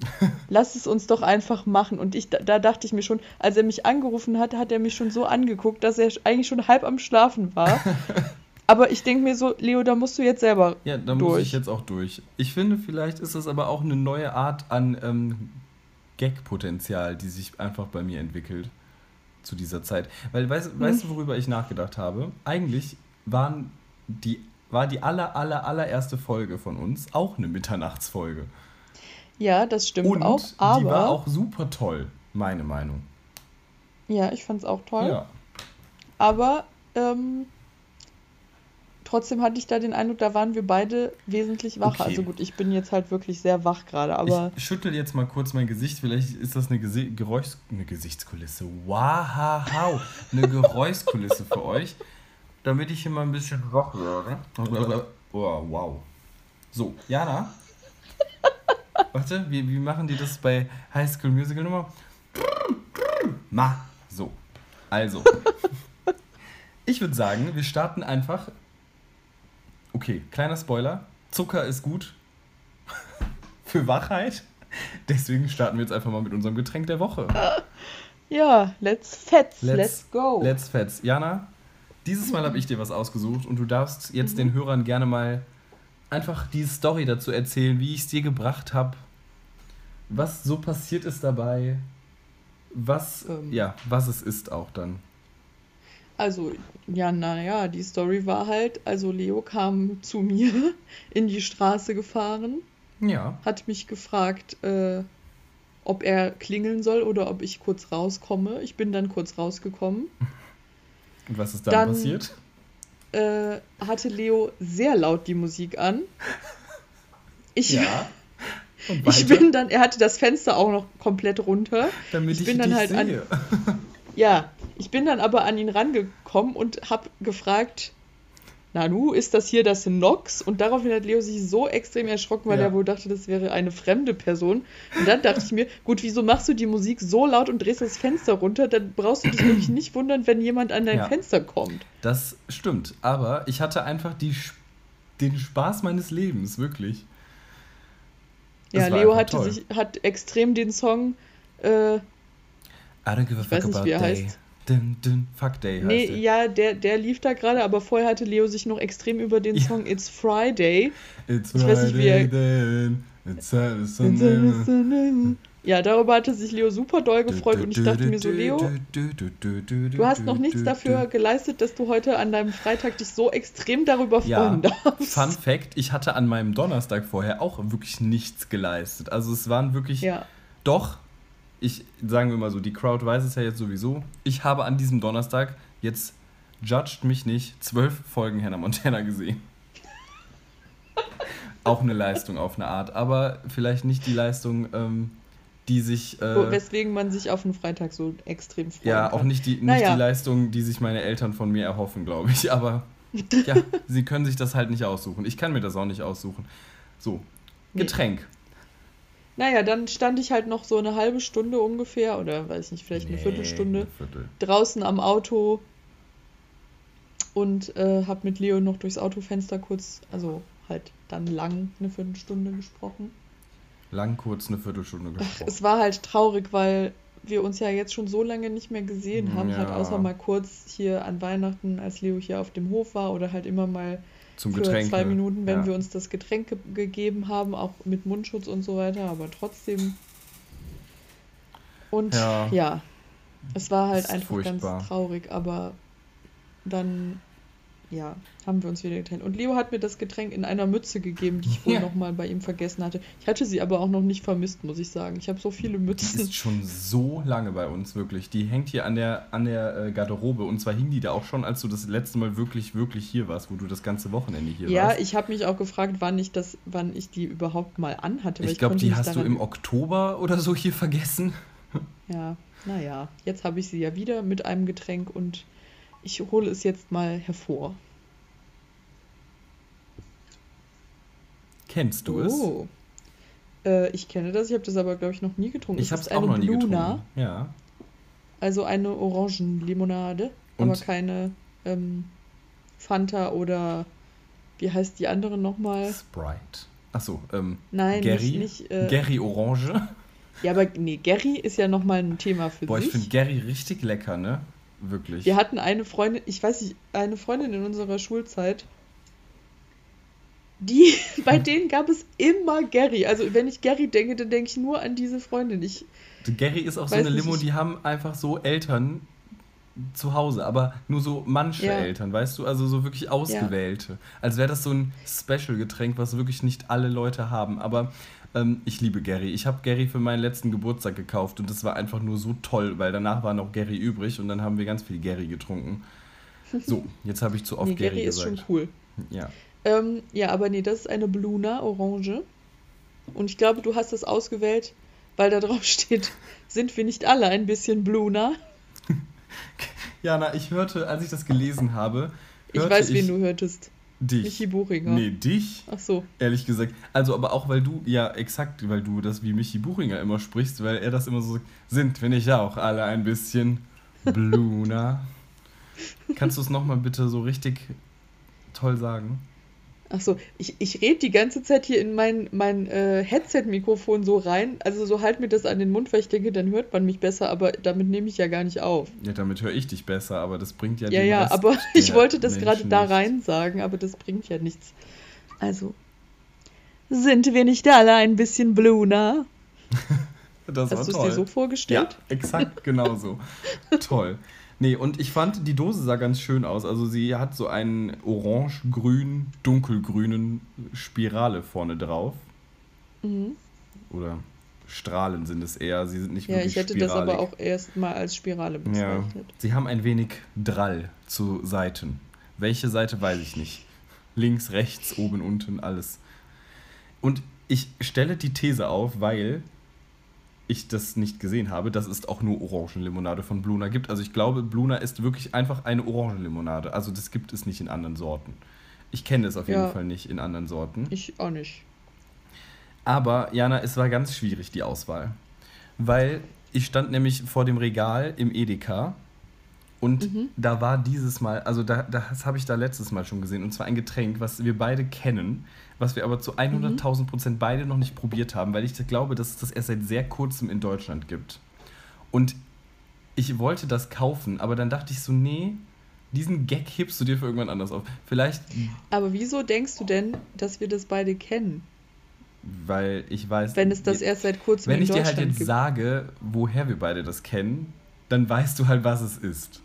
Lass es uns doch einfach machen. Und ich, da, da dachte ich mir schon, als er mich angerufen hat, hat er mich schon so angeguckt, dass er eigentlich schon halb am Schlafen war. Aber ich denke mir so, Leo, da musst du jetzt selber Ja, da muss ich jetzt auch durch. Ich finde, vielleicht ist das aber auch eine neue Art an ähm, Gag-Potenzial, die sich einfach bei mir entwickelt zu dieser Zeit. Weil, weißt, hm. weißt du, worüber ich nachgedacht habe? Eigentlich waren die, war die aller, aller, allererste Folge von uns auch eine Mitternachtsfolge. Ja, das stimmt Und auch, aber... die war auch super toll, meine Meinung. Ja, ich fand es auch toll. Ja. Aber ähm, trotzdem hatte ich da den Eindruck, da waren wir beide wesentlich wacher. Okay. Also gut, ich bin jetzt halt wirklich sehr wach gerade, aber. Ich schüttel jetzt mal kurz mein Gesicht. Vielleicht ist das eine, Gesi Geräusch eine Gesichtskulisse. Wow, eine Geräuschkulisse für euch. Damit ich hier mal ein bisschen wach werde. Oh, wow. So, Jana. Warte, wie, wie machen die das bei High School Musical Nummer? Ma. So. Also. Ich würde sagen, wir starten einfach Okay, kleiner Spoiler. Zucker ist gut für Wachheit. Deswegen starten wir jetzt einfach mal mit unserem Getränk der Woche. Ja, let's fetz, let's, let's go. Let's fetz. Jana, dieses Mal habe ich dir was ausgesucht und du darfst jetzt mhm. den Hörern gerne mal einfach die Story dazu erzählen, wie ich es dir gebracht habe, was so passiert ist dabei, was, ähm. ja, was es ist auch dann. Also, ja, naja, die Story war halt, also Leo kam zu mir in die Straße gefahren. Ja. Hat mich gefragt, äh, ob er klingeln soll oder ob ich kurz rauskomme. Ich bin dann kurz rausgekommen. Und was ist dann, dann passiert? Äh, hatte Leo sehr laut die Musik an. Ich, ja. ich bin dann, er hatte das Fenster auch noch komplett runter. Damit ich, ich bin dann halt sehe. an. Ja, ich bin dann aber an ihn rangekommen und habe gefragt, Nanu, ist das hier das Nox? Und daraufhin hat Leo sich so extrem erschrocken, weil ja. er wohl dachte, das wäre eine fremde Person. Und dann dachte ich mir, gut, wieso machst du die Musik so laut und drehst das Fenster runter? Dann brauchst du dich wirklich nicht wundern, wenn jemand an dein ja. Fenster kommt. Das stimmt, aber ich hatte einfach die, den Spaß meines Lebens, wirklich. Das ja, Leo hatte sich, hat extrem den Song äh, I don't give a fuck ich weiß nicht, wie er heißt. Dun, dun, Fuck Day heißt Nee, der. ja, der, der lief da gerade, aber vorher hatte Leo sich noch extrem über den Song ja. It's Friday. It's ich weiß nicht, wie er, then, it's Sunday. Ja, darüber hatte sich Leo super doll gefreut und ich dachte mir so, Leo, du hast noch nichts dafür geleistet, dass du heute an deinem Freitag dich so extrem darüber freuen ja, darfst. Fun Fact, ich hatte an meinem Donnerstag vorher auch wirklich nichts geleistet. Also es waren wirklich, ja. doch, ich, sagen wir mal so, die Crowd weiß es ja jetzt sowieso. Ich habe an diesem Donnerstag jetzt, judged mich nicht, zwölf Folgen Hannah Montana gesehen. Auch eine Leistung auf eine Art, aber vielleicht nicht die Leistung, ähm, die sich. Äh, Weswegen man sich auf einen Freitag so extrem freut. Ja, auch nicht, die, nicht naja. die Leistung, die sich meine Eltern von mir erhoffen, glaube ich. Aber ja, sie können sich das halt nicht aussuchen. Ich kann mir das auch nicht aussuchen. So, Getränk. Naja, dann stand ich halt noch so eine halbe Stunde ungefähr, oder weiß nicht, vielleicht eine nee, Viertelstunde eine Viertel. draußen am Auto und äh, habe mit Leo noch durchs Autofenster kurz, also halt dann lang eine Viertelstunde gesprochen. Lang kurz eine Viertelstunde gesprochen. Ach, es war halt traurig, weil wir uns ja jetzt schon so lange nicht mehr gesehen haben, ja. halt außer mal kurz hier an Weihnachten, als Leo hier auf dem Hof war oder halt immer mal zum für Getränke. zwei Minuten, wenn ja. wir uns das Getränk ge gegeben haben, auch mit Mundschutz und so weiter, aber trotzdem. Und ja, ja es war halt einfach furchtbar. ganz traurig, aber dann ja, haben wir uns wieder getrennt. Und Leo hat mir das Getränk in einer Mütze gegeben, die ich wohl ja. nochmal bei ihm vergessen hatte. Ich hatte sie aber auch noch nicht vermisst, muss ich sagen. Ich habe so viele Mützen. Die ist schon so lange bei uns, wirklich. Die hängt hier an der, an der äh, Garderobe. Und zwar hing die da auch schon, als du das letzte Mal wirklich, wirklich hier warst, wo du das ganze Wochenende hier ja, warst. Ja, ich habe mich auch gefragt, wann ich, das, wann ich die überhaupt mal anhatte. Ich, ich glaube, die hast du im Oktober oder so hier vergessen. Ja, naja, jetzt habe ich sie ja wieder mit einem Getränk und ich hole es jetzt mal hervor. Kennst du oh. es? Äh, ich kenne das, ich habe das aber, glaube ich, noch nie getrunken. Ich habe es auch noch nie Bluna, getrunken. Ja. Also eine Orangenlimonade, Und? aber keine ähm, Fanta oder wie heißt die andere nochmal? Sprite. Achso, ähm, Nein, Gary. nicht, nicht äh, Gary Orange. Ja, aber nee, Gary ist ja nochmal ein Thema für Boah, ich sich. finde Gary richtig lecker, ne? Wirklich. Wir hatten eine Freundin, ich weiß nicht, eine Freundin in unserer Schulzeit, die, bei denen gab es immer Gary. Also wenn ich Gary denke, dann denke ich nur an diese Freundin. Ich, Gary ist auch so eine nicht, Limo, ich- die haben einfach so Eltern zu Hause, aber nur so manche Ja. Eltern, weißt du? Also so wirklich ausgewählte. Als wäre das so ein Special-Getränk, was wirklich nicht alle Leute haben. Aber ähm, ich liebe Gary. Ich habe Gary für meinen letzten Geburtstag gekauft und das war einfach nur so toll, weil danach war noch Gary übrig und dann haben wir ganz viel Gary getrunken. So, jetzt habe ich zu oft nee, Gary, Gary ist gesagt. schon cool. Ja. Ähm, ja, aber nee, das ist eine Bluna Orange. Und ich glaube, du hast das ausgewählt, weil da drauf steht, sind wir nicht alle ein bisschen Bluna? Jana, ich hörte, als ich das gelesen habe, Ich weiß, wen ich du hörtest. Dich. Michi Buchinger. Nee, dich. Ach so. Ehrlich gesagt. Also, aber auch, weil du, ja, exakt, weil du das wie Michi Buchinger immer sprichst, weil er das immer so sind, wenn ich auch alle ein bisschen Bluna. Kannst du es nochmal bitte so richtig toll sagen? Ach so, ich, ich rede die ganze Zeit hier in mein, mein äh, Headset-Mikrofon so rein. Also so halt mir das an den Mund, weil ich denke, dann hört man mich besser, aber damit nehme ich ja gar nicht auf. Ja, damit höre ich dich besser, aber das bringt ja Ja, den ja, Rest aber ich wollte das gerade da rein sagen, aber das bringt ja nichts. Also, sind wir nicht alle ein bisschen Bluna? Das war Hast du es dir so Ja, vorgestellt? exakt genauso. Toll. Nee, und ich fand, die Dose sah ganz schön aus. Also sie hat so einen orange-grün, dunkelgrünen Spirale vorne drauf. Mhm. Oder Strahlen sind es eher. Sie sind nicht Ja, wirklich ich hätte das aber spiralig. auch erst mal als Spirale Ja. bezeichnet. Sie haben ein wenig Drall zu Seiten. Welche Seite weiß ich nicht. Links, rechts, oben, unten, alles. Und ich stelle die These auf, weil ich das nicht gesehen habe, dass es auch nur Orangenlimonade von Bluna gibt. Also ich glaube, Bluna ist wirklich einfach eine Orangenlimonade. Also das gibt es nicht in anderen Sorten. Ich kenne es auf jeden Ja. Fall nicht in anderen Sorten. Ich auch nicht. Aber Jana, es war ganz schwierig, die Auswahl. Weil ich stand nämlich vor dem Regal im Edeka und Mhm. da war dieses Mal, also da, das habe ich da letztes Mal schon gesehen, und zwar ein Getränk, was wir beide kennen, was wir aber zu 100.000 Prozent beide noch nicht probiert haben, weil ich glaube, dass es das erst seit sehr kurzem in Deutschland gibt. Und ich wollte das kaufen, aber dann dachte ich so, nee, diesen Gag hebst du dir für irgendwann anders auf. Vielleicht, Aber wieso denkst du denn, dass wir das beide kennen, weil ich weiß... wenn es das erst seit kurzem Wenn in ich dir halt jetzt gibt? sage, woher wir beide das kennen, dann weißt du halt, was es ist.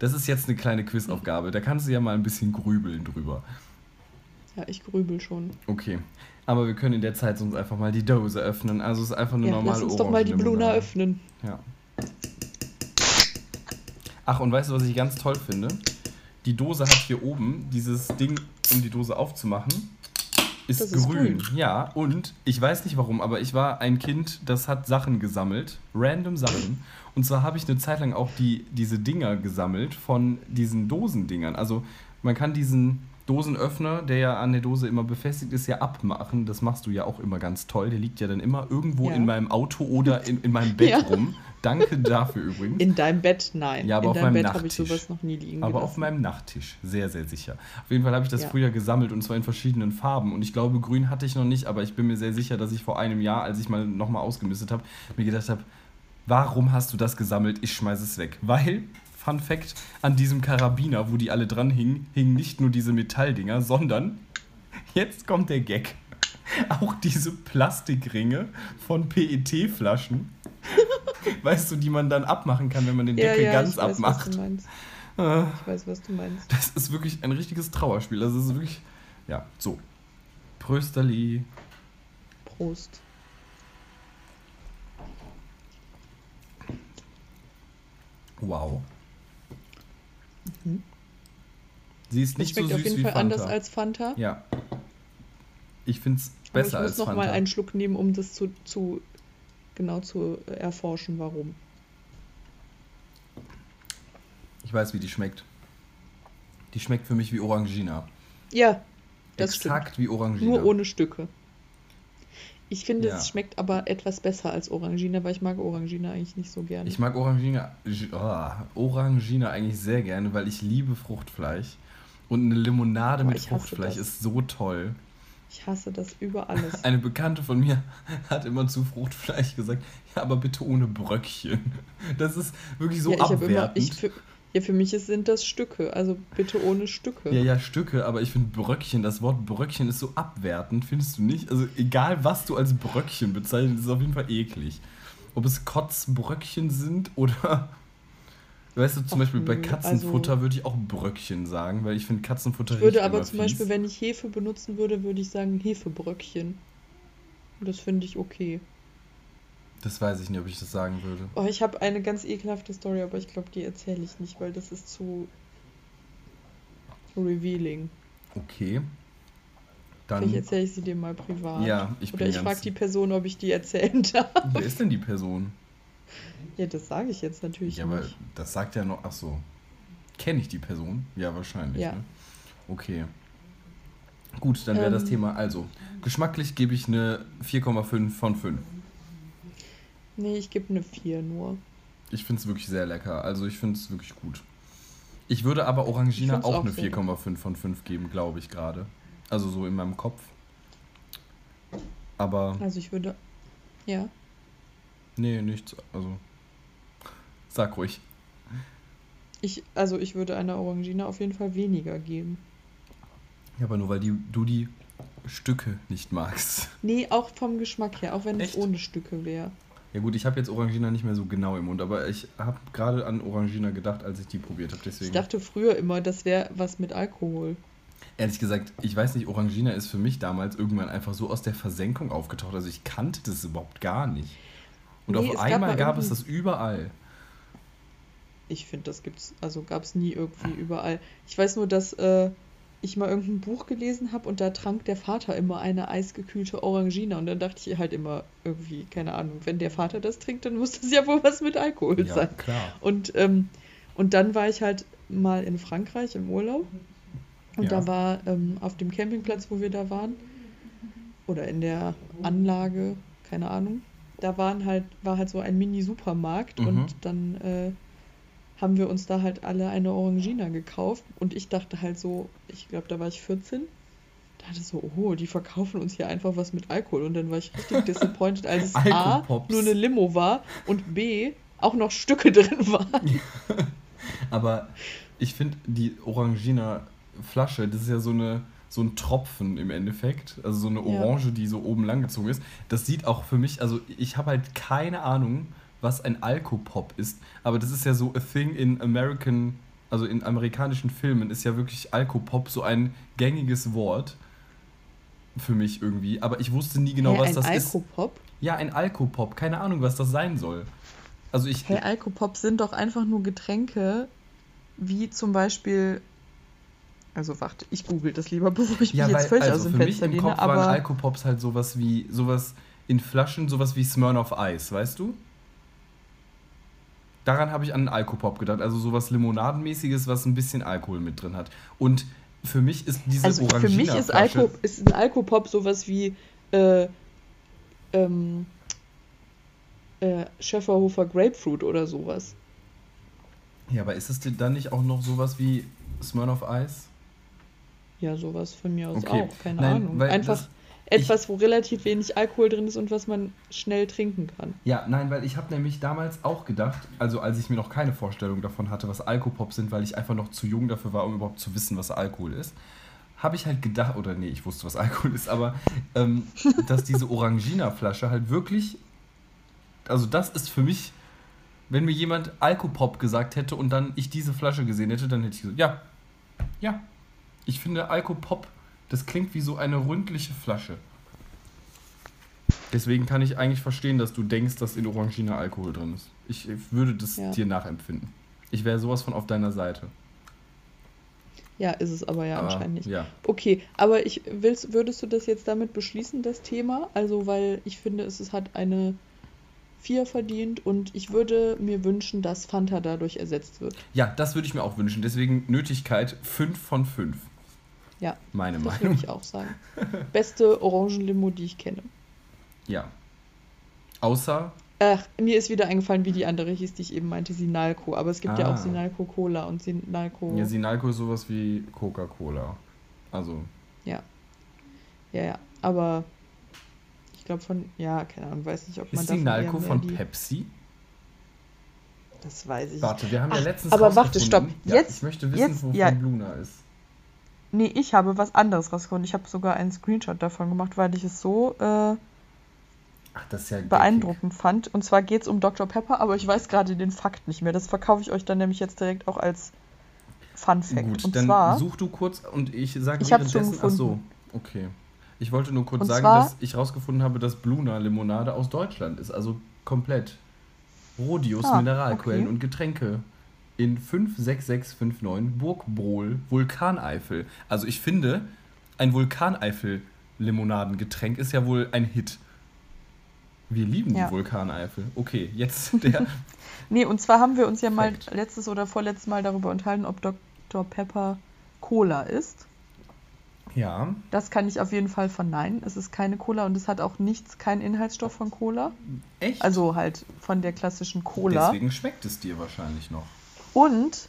Das ist jetzt eine kleine Quizaufgabe. Da kannst du ja mal ein bisschen grübeln drüber. Ja, ich grübel schon. Okay. Aber wir können in der Zeit sonst einfach mal die Dose öffnen. Also es ist einfach eine Ja, normale lass uns doch mal die Bluna öffnen. Ja. Ach, und weißt du, was ich ganz toll finde? Die Dose hat hier oben dieses Ding, um die Dose aufzumachen. Ist, ist grün. grün. Ja, und ich weiß nicht warum, aber ich war ein Kind, das hat Sachen gesammelt. Random Sachen. Und zwar habe ich eine Zeit lang auch die, diese Dinger gesammelt von diesen Dosendingern. Also man kann diesen Dosenöffner, der ja an der Dose immer befestigt ist, ja abmachen. Das machst du ja auch immer ganz toll. Der liegt ja dann immer irgendwo Ja. in meinem Auto oder in, in meinem Bett Ja. rum. Danke dafür übrigens. In deinem Bett? Nein. Ja, aber in auf deinem meinem Bett habe ich Nachttisch. sowas noch nie liegen Aber gelassen. auf meinem Nachttisch, sehr, sehr sicher. Auf jeden Fall habe ich das Ja. früher gesammelt und zwar in verschiedenen Farben. Und ich glaube, grün hatte ich noch nicht, aber ich bin mir sehr sicher, dass ich vor einem Jahr, als ich mal nochmal ausgemistet habe, mir gedacht habe, warum hast du das gesammelt? Ich schmeiße es weg. Weil, Fun Fact, an diesem Karabiner, wo die alle dran hingen, hingen nicht nur diese Metalldinger, sondern, jetzt kommt der Gag, auch diese Plastikringe von PET-Flaschen. Weißt du, die man dann abmachen kann, wenn man den ja, Deckel ja, ganz ich weiß, abmacht. Was du meinst. Äh, Ich weiß, was du meinst. das ist wirklich ein richtiges Trauerspiel. Das ist wirklich. Ja, so. Prösterli. Prost. Wow. Sie ist Das nicht so schmeckt süß auf jeden wie Fall Fanta. anders als Fanta. ja. Ich finde es besser ich muss als noch Fanta. mal einen Schluck nehmen, um das zu, zu genau zu erforschen, warum. ich weiß, wie die schmeckt. Die schmeckt für mich wie Orangina. Ja, das Exakt wie stimmt. Orangina. Nur ohne Stücke. Ich finde, Ja. es schmeckt aber etwas besser als Orangina, weil ich mag Orangina eigentlich nicht so gerne. Ich mag Orangina, oh, Orangina eigentlich sehr gerne, weil ich liebe Fruchtfleisch. Und eine Limonade Boah, mit ich Fruchtfleisch ist so toll. Ich hasse das über alles. Eine Bekannte von mir hat immer zu Fruchtfleisch gesagt, ja, aber bitte ohne Bröckchen. Das ist wirklich so ja, ich habe immer, abwertend. ich für, ja, für mich ist- sind das Stücke, also bitte ohne Stücke. ja, ja, Stücke, aber ich finde Bröckchen, das Wort Bröckchen ist so abwertend, findest du nicht? Also egal, was du als Bröckchen bezeichnest, ist es auf jeden Fall eklig. Ob es Kotzbröckchen sind oder, weißt du, zum Ach, Beispiel bei Katzenfutter also- würde ich auch Bröckchen sagen, weil ich finde Katzenfutter Ich würde aber zum fies. Beispiel, wenn ich Hefe benutzen würde, würde ich sagen Hefebröckchen. Und Das finde ich okay. Das weiß ich nicht, ob ich das sagen würde. Oh, ich habe eine ganz ekelhafte Story, aber ich glaube, die erzähle ich nicht, weil das ist zu revealing. Okay. Vielleicht Dann, erzähle ich sie dir mal privat. ja, ich Oder ich frage die Person, ob ich die erzählen darf. Wer ist denn die Person? Ja, das sage ich jetzt natürlich Ja, aber nicht. das sagt ja noch. Ach so. Kenne ich die Person? Ja, wahrscheinlich. Ja. Ne? Okay. Gut, dann wäre das Ähm. Thema. Also, geschmacklich gebe ich eine 4,5 von 5. Nee, ich gebe eine 4 nur. Ich finde es wirklich sehr lecker. Also, ich finde es wirklich gut. Ich würde aber Orangina auch, auch eine so. 4,5 von 5 geben, glaube ich gerade. Also, so in meinem Kopf. Aber, Also ich würde. Ja. nee, nichts. Also, sag ruhig. Ich, also ich würde einer Orangina auf jeden Fall weniger geben. Ja, aber nur weil die, du die Stücke nicht magst. Nee, auch vom Geschmack her, auch wenn Echt? es ohne Stücke wäre. Ja gut, ich habe jetzt Orangina nicht mehr so genau im Mund, aber ich habe gerade an Orangina gedacht, als ich die probiert habe. Ich dachte früher immer, das wäre was mit Alkohol. ehrlich gesagt, ich weiß nicht, Orangina ist für mich damals irgendwann einfach so aus der Versenkung aufgetaucht. Also ich kannte das überhaupt gar nicht. Und Nee, auf gab einmal mal gab es das überall. Ich finde, das gibt's, also gab es nie irgendwie überall. Ich weiß nur, dass äh, ich mal irgendein Buch gelesen habe und da trank der Vater immer eine eisgekühlte Orangina und dann dachte ich halt immer irgendwie, keine Ahnung, wenn der Vater das trinkt, dann muss das ja wohl was mit Alkohol Ja, sein. klar. Und, ähm, und dann war ich halt mal in Frankreich im Urlaub. Und Ja. da war ähm, auf dem Campingplatz, wo wir da waren, oder in der Anlage, keine Ahnung, da waren halt, war halt so ein Mini-Supermarkt Mhm. und dann äh, haben wir uns da halt alle eine Orangina gekauft. Und ich dachte halt so, ich glaube, da war ich 14. Dachte so, oh, die verkaufen uns hier einfach was mit Alkohol. Und dann war ich richtig disappointed, als es A, nur eine Limo war und B, auch noch Stücke drin waren. Aber ich finde die Orangina-Flasche, das ist ja so eine so ein Tropfen im Endeffekt, also so eine Ja. Orange, die so oben lang gezogen ist. Das sieht auch für mich, also ich habe halt keine Ahnung, was ein Alkopop ist, aber das ist ja so a thing in American, also in amerikanischen Filmen ist ja wirklich Alkopop so ein gängiges Wort für mich irgendwie, aber ich wusste nie genau, Hä, was ein das ist. Alkopop? Ja, ein Alkopop, keine Ahnung, was das sein soll. Also ich Hey, Alkopop sind doch einfach nur Getränke, wie zum Beispiel. Also warte, ich google das lieber, bevor ich mich jetzt völlig aus dem also für mich Fenster im lehne, Kopf waren aber Alkopops halt sowas wie, sowas in Flaschen, sowas wie Smirnoff Ice, weißt du? Daran habe ich an einen Alkopop gedacht, also sowas Limonadenmäßiges, was ein bisschen Alkohol mit drin hat. Und für mich ist diese also für mich ist, Alko, ist ein Alkopop sowas wie äh, ähm, äh, Schäferhofer Grapefruit oder sowas. Ja, aber ist es denn dann nicht auch noch sowas wie Smirnoff Ice? Ja, sowas von mir aus Okay. auch, keine Nein, Ahnung. weil Einfach etwas, wo relativ wenig Alkohol drin ist und was man schnell trinken kann. Ja, nein, weil ich habe nämlich damals auch gedacht, also als ich mir noch keine Vorstellung davon hatte, was Alkopops sind, weil ich einfach noch zu jung dafür war, um überhaupt zu wissen, was Alkohol ist, habe ich halt gedacht, oder nee, ich wusste, was Alkohol ist, aber ähm, dass diese Orangina-Flasche halt wirklich, also das ist für mich, wenn mir jemand Alkopop gesagt hätte und dann ich diese Flasche gesehen hätte, dann hätte ich gesagt, ja, ja, ich finde Alkopop, das klingt wie so eine ründliche Flasche. Deswegen kann ich eigentlich verstehen, dass du denkst, dass in Orangina Alkohol drin ist. Ich würde das Ja. dir nachempfinden. Ich wäre sowas von auf deiner Seite. Ja, ist es aber ja Aber, anscheinend nicht. Ja. Okay, aber ich willst, würdest du das jetzt damit beschließen, das Thema? Also, weil ich finde, es, es hat eine 4 verdient und ich würde mir wünschen, dass Fanta dadurch ersetzt wird. ja, das würde ich mir auch wünschen. Deswegen Nötigkeit 5 von 5. Ja, Meine das würde Meinung. ich auch sagen. Beste Orangenlimo, die ich kenne. Ja. Außer. Ach, mir ist wieder eingefallen, wie die andere hieß, die ich eben meinte, Sinalco. Aber es gibt ja Ah. auch Sinalco Cola und Sinalco. Ja, Sinalco ist sowas wie Coca-Cola. Also, Ja. Ja, ja. Aber ich glaube von, ja, keine Ahnung, weiß nicht, ob man ist davon eher Sinalco mehr von die- Pepsi? Das weiß ich. Warte, wir haben ja Ach, letztens aber warte, stopp. Ja, Jetzt- ich möchte wissen, jetzt- wovon ja. Luna ist. Nee, ich habe was anderes rausgefunden. Ich habe sogar einen Screenshot davon gemacht, weil ich es so äh, Ach, ja beeindruckend fand. Und zwar geht es um Dr. Pepper, aber ich weiß gerade den Fakt nicht mehr. Das verkaufe ich euch dann nämlich jetzt direkt auch als Fun Fact. Gut, und dann zwar, such du kurz und ich sage Ich währenddessen. Ach so, gefunden. okay. Ich wollte nur kurz Und sagen, zwar- dass ich rausgefunden habe, dass Bluna Limonade aus Deutschland ist. Also komplett. Rodius, Ah, Mineralquellen okay. und Getränke. In 56659 Burgbrohl, Vulkaneifel. Also ich finde, ein Vulkaneifel-Limonadengetränk ist ja wohl ein Hit. Wir lieben Ja. die Vulkaneifel. Okay, jetzt der. nee, und zwar haben wir uns ja mal Fact. letztes oder vorletztes Mal darüber unterhalten, ob Dr. Pepper Cola ist. ja, Das kann ich auf jeden Fall verneinen. Es ist keine Cola und es hat auch nichts, keinen Inhaltsstoff von Cola. echt? Also halt von der klassischen Cola. Deswegen schmeckt es dir wahrscheinlich noch. Und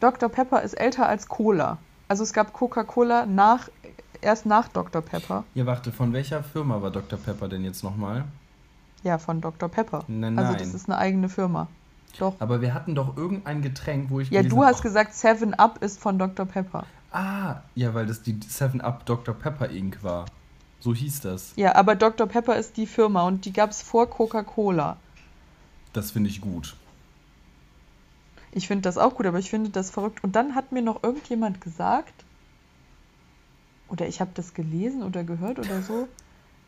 Dr. Pepper ist älter als Cola. Also es gab Coca-Cola nach, erst nach Dr. Pepper. Ja, warte, von welcher Firma war Dr. Pepper denn jetzt nochmal? Ja, von Dr. Pepper. Nein, Also nein. das ist eine eigene Firma. Doch. Aber wir hatten doch irgendein Getränk, wo ich Ja, du hast hab, gesagt, 7 Up ist von Dr. Pepper. Ah, ja, weil das die 7-Up Dr. Pepper Inc. war. So hieß das. Ja, aber Dr. Pepper ist die Firma und die gab es vor Coca-Cola. Das finde ich gut. Ich finde das auch gut, aber ich finde das verrückt. Und dann hat mir noch irgendjemand gesagt, oder ich habe das gelesen oder gehört oder so,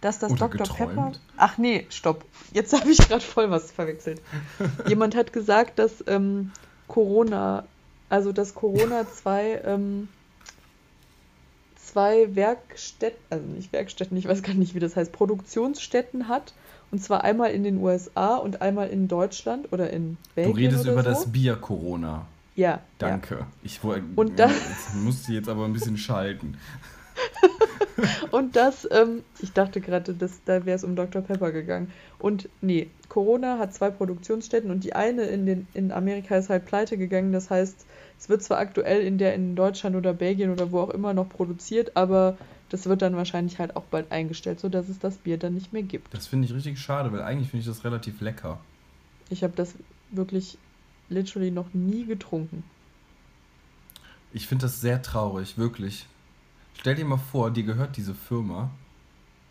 dass das Oder Dr. Pepper. geträumt. Ach nee, stopp. Jetzt habe ich gerade voll was verwechselt. Jemand hat gesagt, dass ähm, Corona, also dass Corona zwei, ähm, zwei Werkstätten, also nicht Werkstätten, ich weiß gar nicht, wie das heißt, Produktionsstätten hat. Und zwar einmal in den USA und einmal in Deutschland oder in Du Belgien. redest oder über so. das Bier Corona. Ja, ja. Danke. Ich woll- Und das- jetzt musste jetzt aber ein bisschen schalten. Und das, ähm, ich dachte gerade, dass, da wäre es um Dr. Pepper gegangen. Und nee, Corona hat zwei Produktionsstätten und die eine in, den, in Amerika ist halt pleite gegangen. Das heißt, es wird zwar aktuell in der in Deutschland oder Belgien oder wo auch immer noch produziert, aber das wird dann wahrscheinlich halt auch bald eingestellt, sodass es das Bier dann nicht mehr gibt. Das finde ich richtig schade, weil eigentlich finde ich das relativ lecker. Ich habe das wirklich literally noch nie getrunken. Ich finde das sehr traurig, wirklich. Stell dir mal vor, dir gehört diese Firma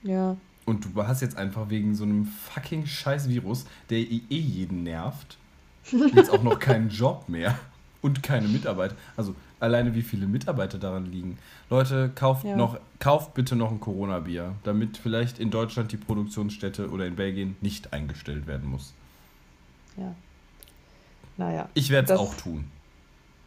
Ja, und du hast jetzt einfach wegen so einem fucking scheiß Virus, der eh jeden nervt, jetzt auch noch keinen Job mehr und keine Mitarbeiter. Also alleine wie viele Mitarbeiter daran liegen. Leute, kauft Ja. noch, kauft bitte noch ein Corona-Bier, damit vielleicht in Deutschland die Produktionsstätte oder in Belgien nicht eingestellt werden muss. ja. Naja. Ich werde es auch tun.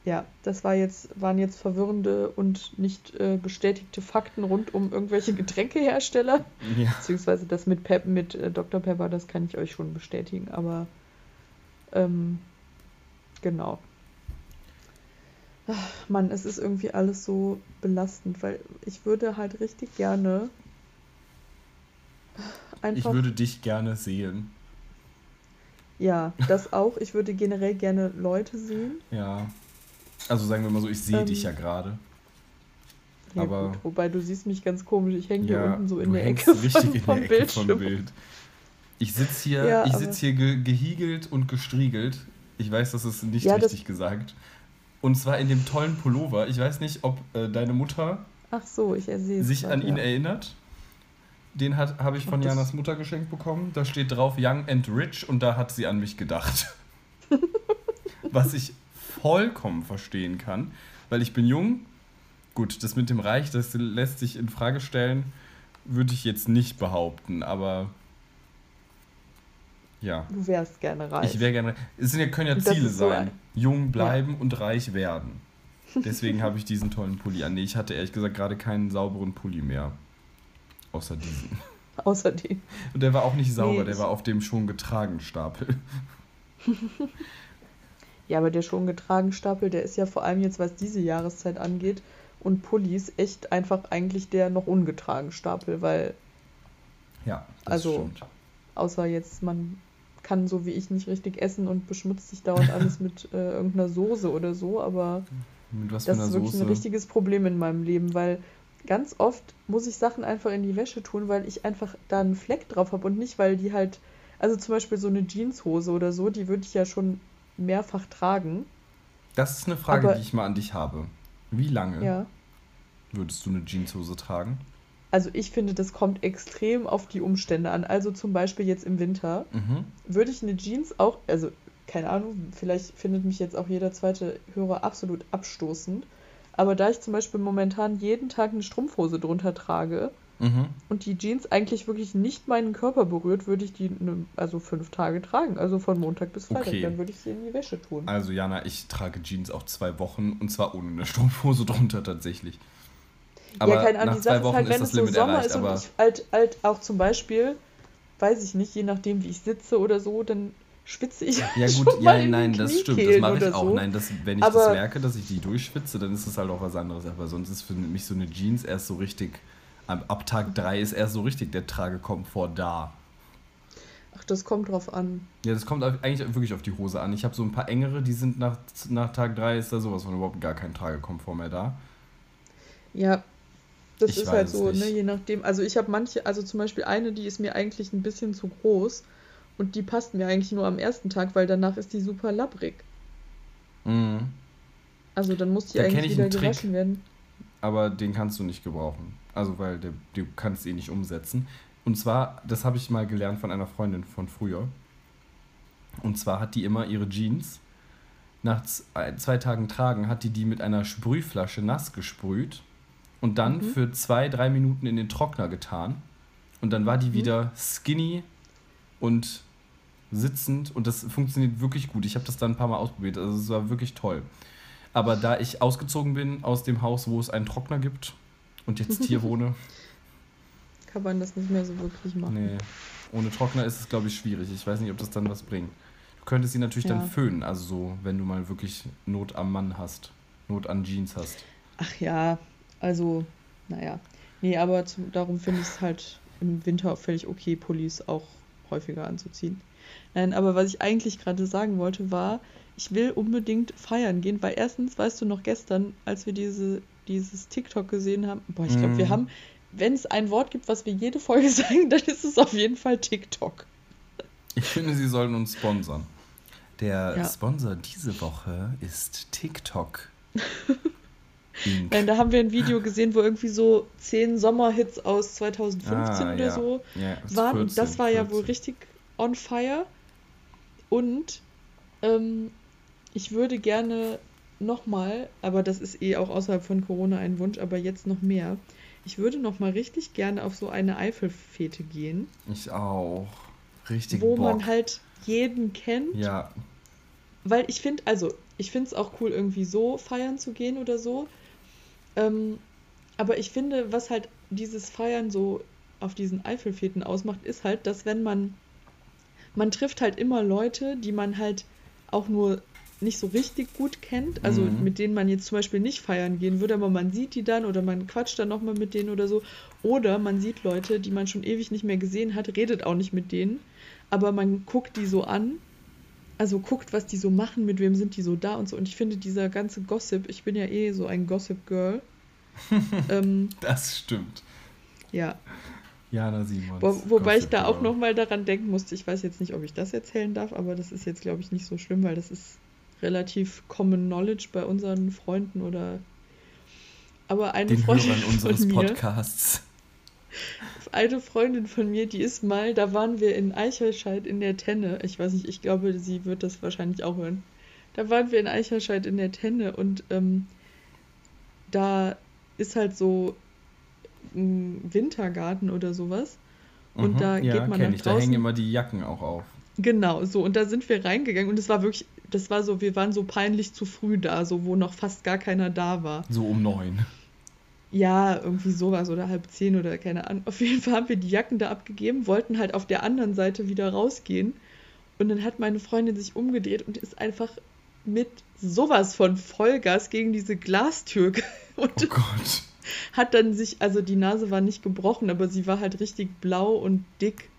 Ja, das war jetzt, waren jetzt verwirrende und nicht äh, bestätigte Fakten rund um irgendwelche Getränkehersteller. Ja. Beziehungsweise das mit, Pep, mit äh, Dr. Pepper, das kann ich euch schon bestätigen. Aber ähm, genau. Ach, Mann, es ist irgendwie alles so belastend, weil ich würde halt richtig gerne Ich einfach. würde dich gerne sehen. ja, das auch. Ich würde generell gerne Leute sehen. Ja. Also sagen wir mal so, ich sehe Ähm, dich ja gerade. Ja, Aber- gut, wobei du siehst mich ganz komisch. Ich hänge hier Ja, unten so in der Ecke richtig von, in vom der Ecke vom Bild. Ich sitze hier, Ja, ich sitz hier ge gehiegelt und gestriegelt. Ich weiß, das ist nicht Ja, das- richtig gesagt. Und zwar in dem tollen Pullover. Ich weiß nicht, ob äh, deine Mutter Ach so, es. sich grad, an ihn ja. erinnert. Den habe ich von Ach, Janas Mutter geschenkt bekommen. Da steht drauf Young and Rich und da hat sie an mich gedacht. Was ich vollkommen verstehen kann, weil ich bin jung. Gut, das mit dem Reich, das lässt sich in Frage stellen, würde ich jetzt nicht behaupten, aber ja. Du wärst gerne reich. Ich wäre gerne. Es sind ja, können ja das Ziele so sein. ein- Jung bleiben und reich werden. Deswegen habe ich diesen tollen Pulli an. Nee, ich hatte ehrlich gesagt gerade keinen sauberen Pulli mehr. Außer diesen. Außerdem. Und der war auch nicht sauber, Nee, der war auf dem schon getragen Stapel. Ja, aber der schon getragen Stapel, der ist ja vor allem jetzt, was diese Jahreszeit angeht, und Pullis echt einfach eigentlich der noch ungetragen Stapel, weil Ja, das Also, stimmt. Außer jetzt, man kann so wie ich nicht richtig essen und beschmutzt sich dauernd alles mit äh, irgendeiner Soße oder so, aber das ist wirklich ein Soße? richtiges Problem in meinem Leben, weil ganz oft muss ich Sachen einfach in die Wäsche tun, weil ich einfach da einen Fleck drauf habe und nicht, weil die halt, also zum Beispiel so eine Jeanshose oder so, die würde ich ja schon mehrfach tragen. Das ist eine Frage, Aber- die ich mal an dich habe. Wie lange Ja. würdest du eine Jeanshose tragen? Also ich finde, das kommt extrem auf die Umstände an. Also zum Beispiel jetzt im Winter Mhm. würde ich eine Jeans auch, also keine Ahnung, vielleicht findet mich jetzt auch jeder zweite Hörer absolut abstoßend. Aber da ich zum Beispiel momentan jeden Tag eine Strumpfhose drunter trage Mhm. und die Jeans eigentlich wirklich nicht meinen Körper berührt, würde ich die ne, also fünf Tage tragen. Also von Montag bis Freitag. Okay. Dann würde ich sie in die Wäsche tun. Also Jana, ich trage Jeans auch zwei Wochen und zwar ohne eine Strumpfhose drunter tatsächlich. Aber ja, keine Ahnung, nach die zwei Sache ist halt, ist wenn das es so Limit Sommer erreicht. ist und Aber ich halt, halt auch zum Beispiel, weiß ich nicht, je nachdem wie ich sitze oder so, dann schwitze ich ja schon gut, mal ja, in nein, das stimmt, das mache ich auch. so. Nein, das, wenn ich Aber- das merke, dass ich die durchschwitze, dann ist das halt auch was anderes. Aber sonst ist für mich so eine Jeans erst so richtig, ab, Tag 3 ist erst so richtig der Tragekomfort da. Ach, das kommt drauf an. Ja, das kommt eigentlich wirklich auf die Hose an. Ich habe so ein paar engere, die sind nach, nach Tag 3 ist da sowas von überhaupt gar kein Tragekomfort mehr da. Ja, das Ich ist halt so, nicht. ne, je nachdem. Also ich habe manche, also zum Beispiel eine, die ist mir eigentlich ein bisschen zu groß und die passt mir eigentlich nur am ersten Tag, weil danach ist die super labbrig. Mhm. Also dann muss die Da eigentlich ich wieder einen Trick. gewaschen werden. aber den kannst du nicht gebrauchen. Also, weil der, du kannst ihn nicht umsetzen. Und zwar, das habe ich mal gelernt von einer Freundin von früher. Und zwar hat die immer ihre Jeans nach äh, zwei Tagen tragen, hat die die mit einer Sprühflasche nass gesprüht und dann Mhm. für zwei, drei Minuten in den Trockner getan. Und dann war die Mhm. wieder skinny und sitzend und das funktioniert wirklich gut. Ich habe das dann ein paar Mal ausprobiert, also es war wirklich toll. Aber da ich ausgezogen bin aus dem Haus, wo es einen Trockner gibt und jetzt hier wohne, Kann man das nicht mehr so wirklich machen. nee, ohne Trockner ist es, glaube ich, schwierig. Ich weiß nicht, ob das dann was bringt. Du könntest sie natürlich Ja. dann föhnen, also so, wenn du mal wirklich Not am Mann hast, Not an Jeans hast. Ach ja, also, naja. Nee, aber zu, darum finde ich es halt im Winter auch völlig okay, Pullis auch häufiger anzuziehen. Nein, aber was ich eigentlich gerade sagen wollte, war, ich will unbedingt feiern gehen, weil erstens, weißt du noch gestern, als wir diese, dieses TikTok gesehen haben, boah, ich glaube, Mhm. wir haben, wenn es ein Wort gibt, was wir jede Folge sagen, dann ist es auf jeden Fall TikTok. Ich finde, sie sollen uns sponsern. Der Ja. Sponsor diese Woche ist TikTok. Nein, da haben wir ein Video gesehen, wo irgendwie so zehn Sommerhits aus 2015 Ah, oder ja. so Ja, waren. und das 14, war ja wohl 14. richtig on fire. Und ähm, ich würde gerne nochmal, aber das ist eh auch außerhalb von Corona ein Wunsch, aber jetzt noch mehr. Ich würde nochmal richtig gerne auf so eine Eifelfete gehen, Ich auch. Richtig wo Bock. man halt jeden kennt. Ja, Weil ich finde, also, ich finde es auch cool, irgendwie so feiern zu gehen oder so. Ähm, aber ich finde, was halt dieses Feiern so auf diesen Eifelfeten ausmacht, ist halt, dass wenn man, man trifft halt immer Leute, die man halt auch nur nicht so richtig gut kennt, also Mhm. mit denen man jetzt zum Beispiel nicht feiern gehen würde, aber man sieht die dann oder man quatscht dann nochmal mit denen oder so. Oder man sieht Leute, die man schon ewig nicht mehr gesehen hat, redet auch nicht mit denen, aber man guckt die so an also guckt, was die so machen, mit wem sind die so da und so. Und ich finde, dieser ganze Gossip, ich bin ja eh so ein Gossip-Girl. ähm, das stimmt. ja, Jana Simons. Wo, wobei ich da auch nochmal daran denken musste, ich weiß jetzt nicht, ob ich das erzählen darf, aber das ist jetzt, glaube ich, nicht so schlimm, weil das ist relativ Common Knowledge bei unseren Freunden oder. Aber eine Den Freundin Hörern unseres von mir, Podcasts. eine Freundin von mir, die ist mal, da waren wir in Eichelscheid in der Tenne. Ich weiß nicht, ich glaube, sie wird das wahrscheinlich auch hören. Da waren wir in Eichelscheid in der Tenne und ähm, da ist halt so ein Wintergarten oder sowas. Und Mhm, da ja, geht man kenn nach ich. Da hängen draußen. immer die Jacken auch auf. Genau, so. Und da sind wir reingegangen und es war wirklich, das war so, wir waren so peinlich zu früh da, so wo noch fast gar keiner da war. So um neun. Ja, irgendwie sowas oder halb zehn oder keine Ahnung. Auf jeden Fall haben wir die Jacken da abgegeben, wollten halt auf der anderen Seite wieder rausgehen. Und dann hat meine Freundin sich umgedreht und ist einfach mit sowas von Vollgas gegen diese Glastür. Und Oh Gott. hat dann sich, also die Nase war nicht gebrochen, aber sie war halt richtig blau und dick.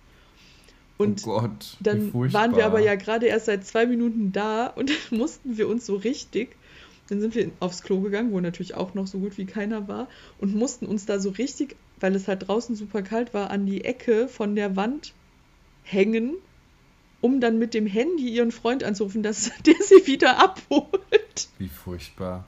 Und oh Gott, dann waren wir aber ja gerade erst seit zwei Minuten da und dann mussten wir uns so richtig, dann sind wir aufs Klo gegangen, wo natürlich auch noch so gut wie keiner war und mussten uns da so richtig, weil es halt draußen super kalt war, an die Ecke von der Wand hängen, um dann mit dem Handy ihren Freund anzurufen, dass der sie wieder abholt. Wie furchtbar.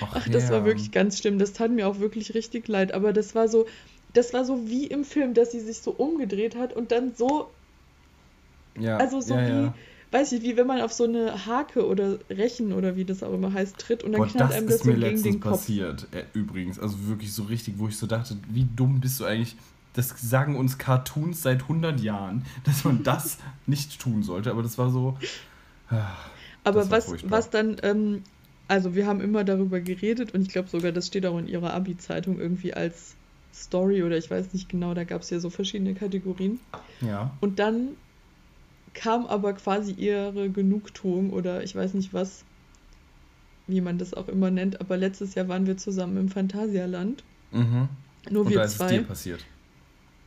Ach, Ach das ja. war wirklich ganz schlimm. Das tat mir auch wirklich richtig leid. Aber das war so, das war so wie im Film, dass sie sich so umgedreht hat und dann so ja, also so ja, wie. Weiß ich, wie wenn man auf so eine Hake oder Rechen oder wie das auch immer heißt, tritt und dann Boah, knallt einem das, das so gegen den Kopf. passiert, äh, übrigens. Also wirklich so richtig, wo ich so dachte, wie dumm bist du eigentlich? Das sagen uns Cartoons seit 100 Jahren, dass man das nicht tun sollte. Aber das war so. Ah, aber was, was dann, ähm, also wir haben immer darüber geredet und ich glaube sogar, das steht auch in ihrer Abi-Zeitung irgendwie als Story oder ich weiß nicht genau, da gab es ja so verschiedene Kategorien. Ja. Und dann kam aber quasi ihre Genugtuung oder ich weiß nicht was, wie man das auch immer nennt, aber letztes Jahr waren wir zusammen im Phantasialand. Mhm. Nur und wir da zwei. ist es dir passiert.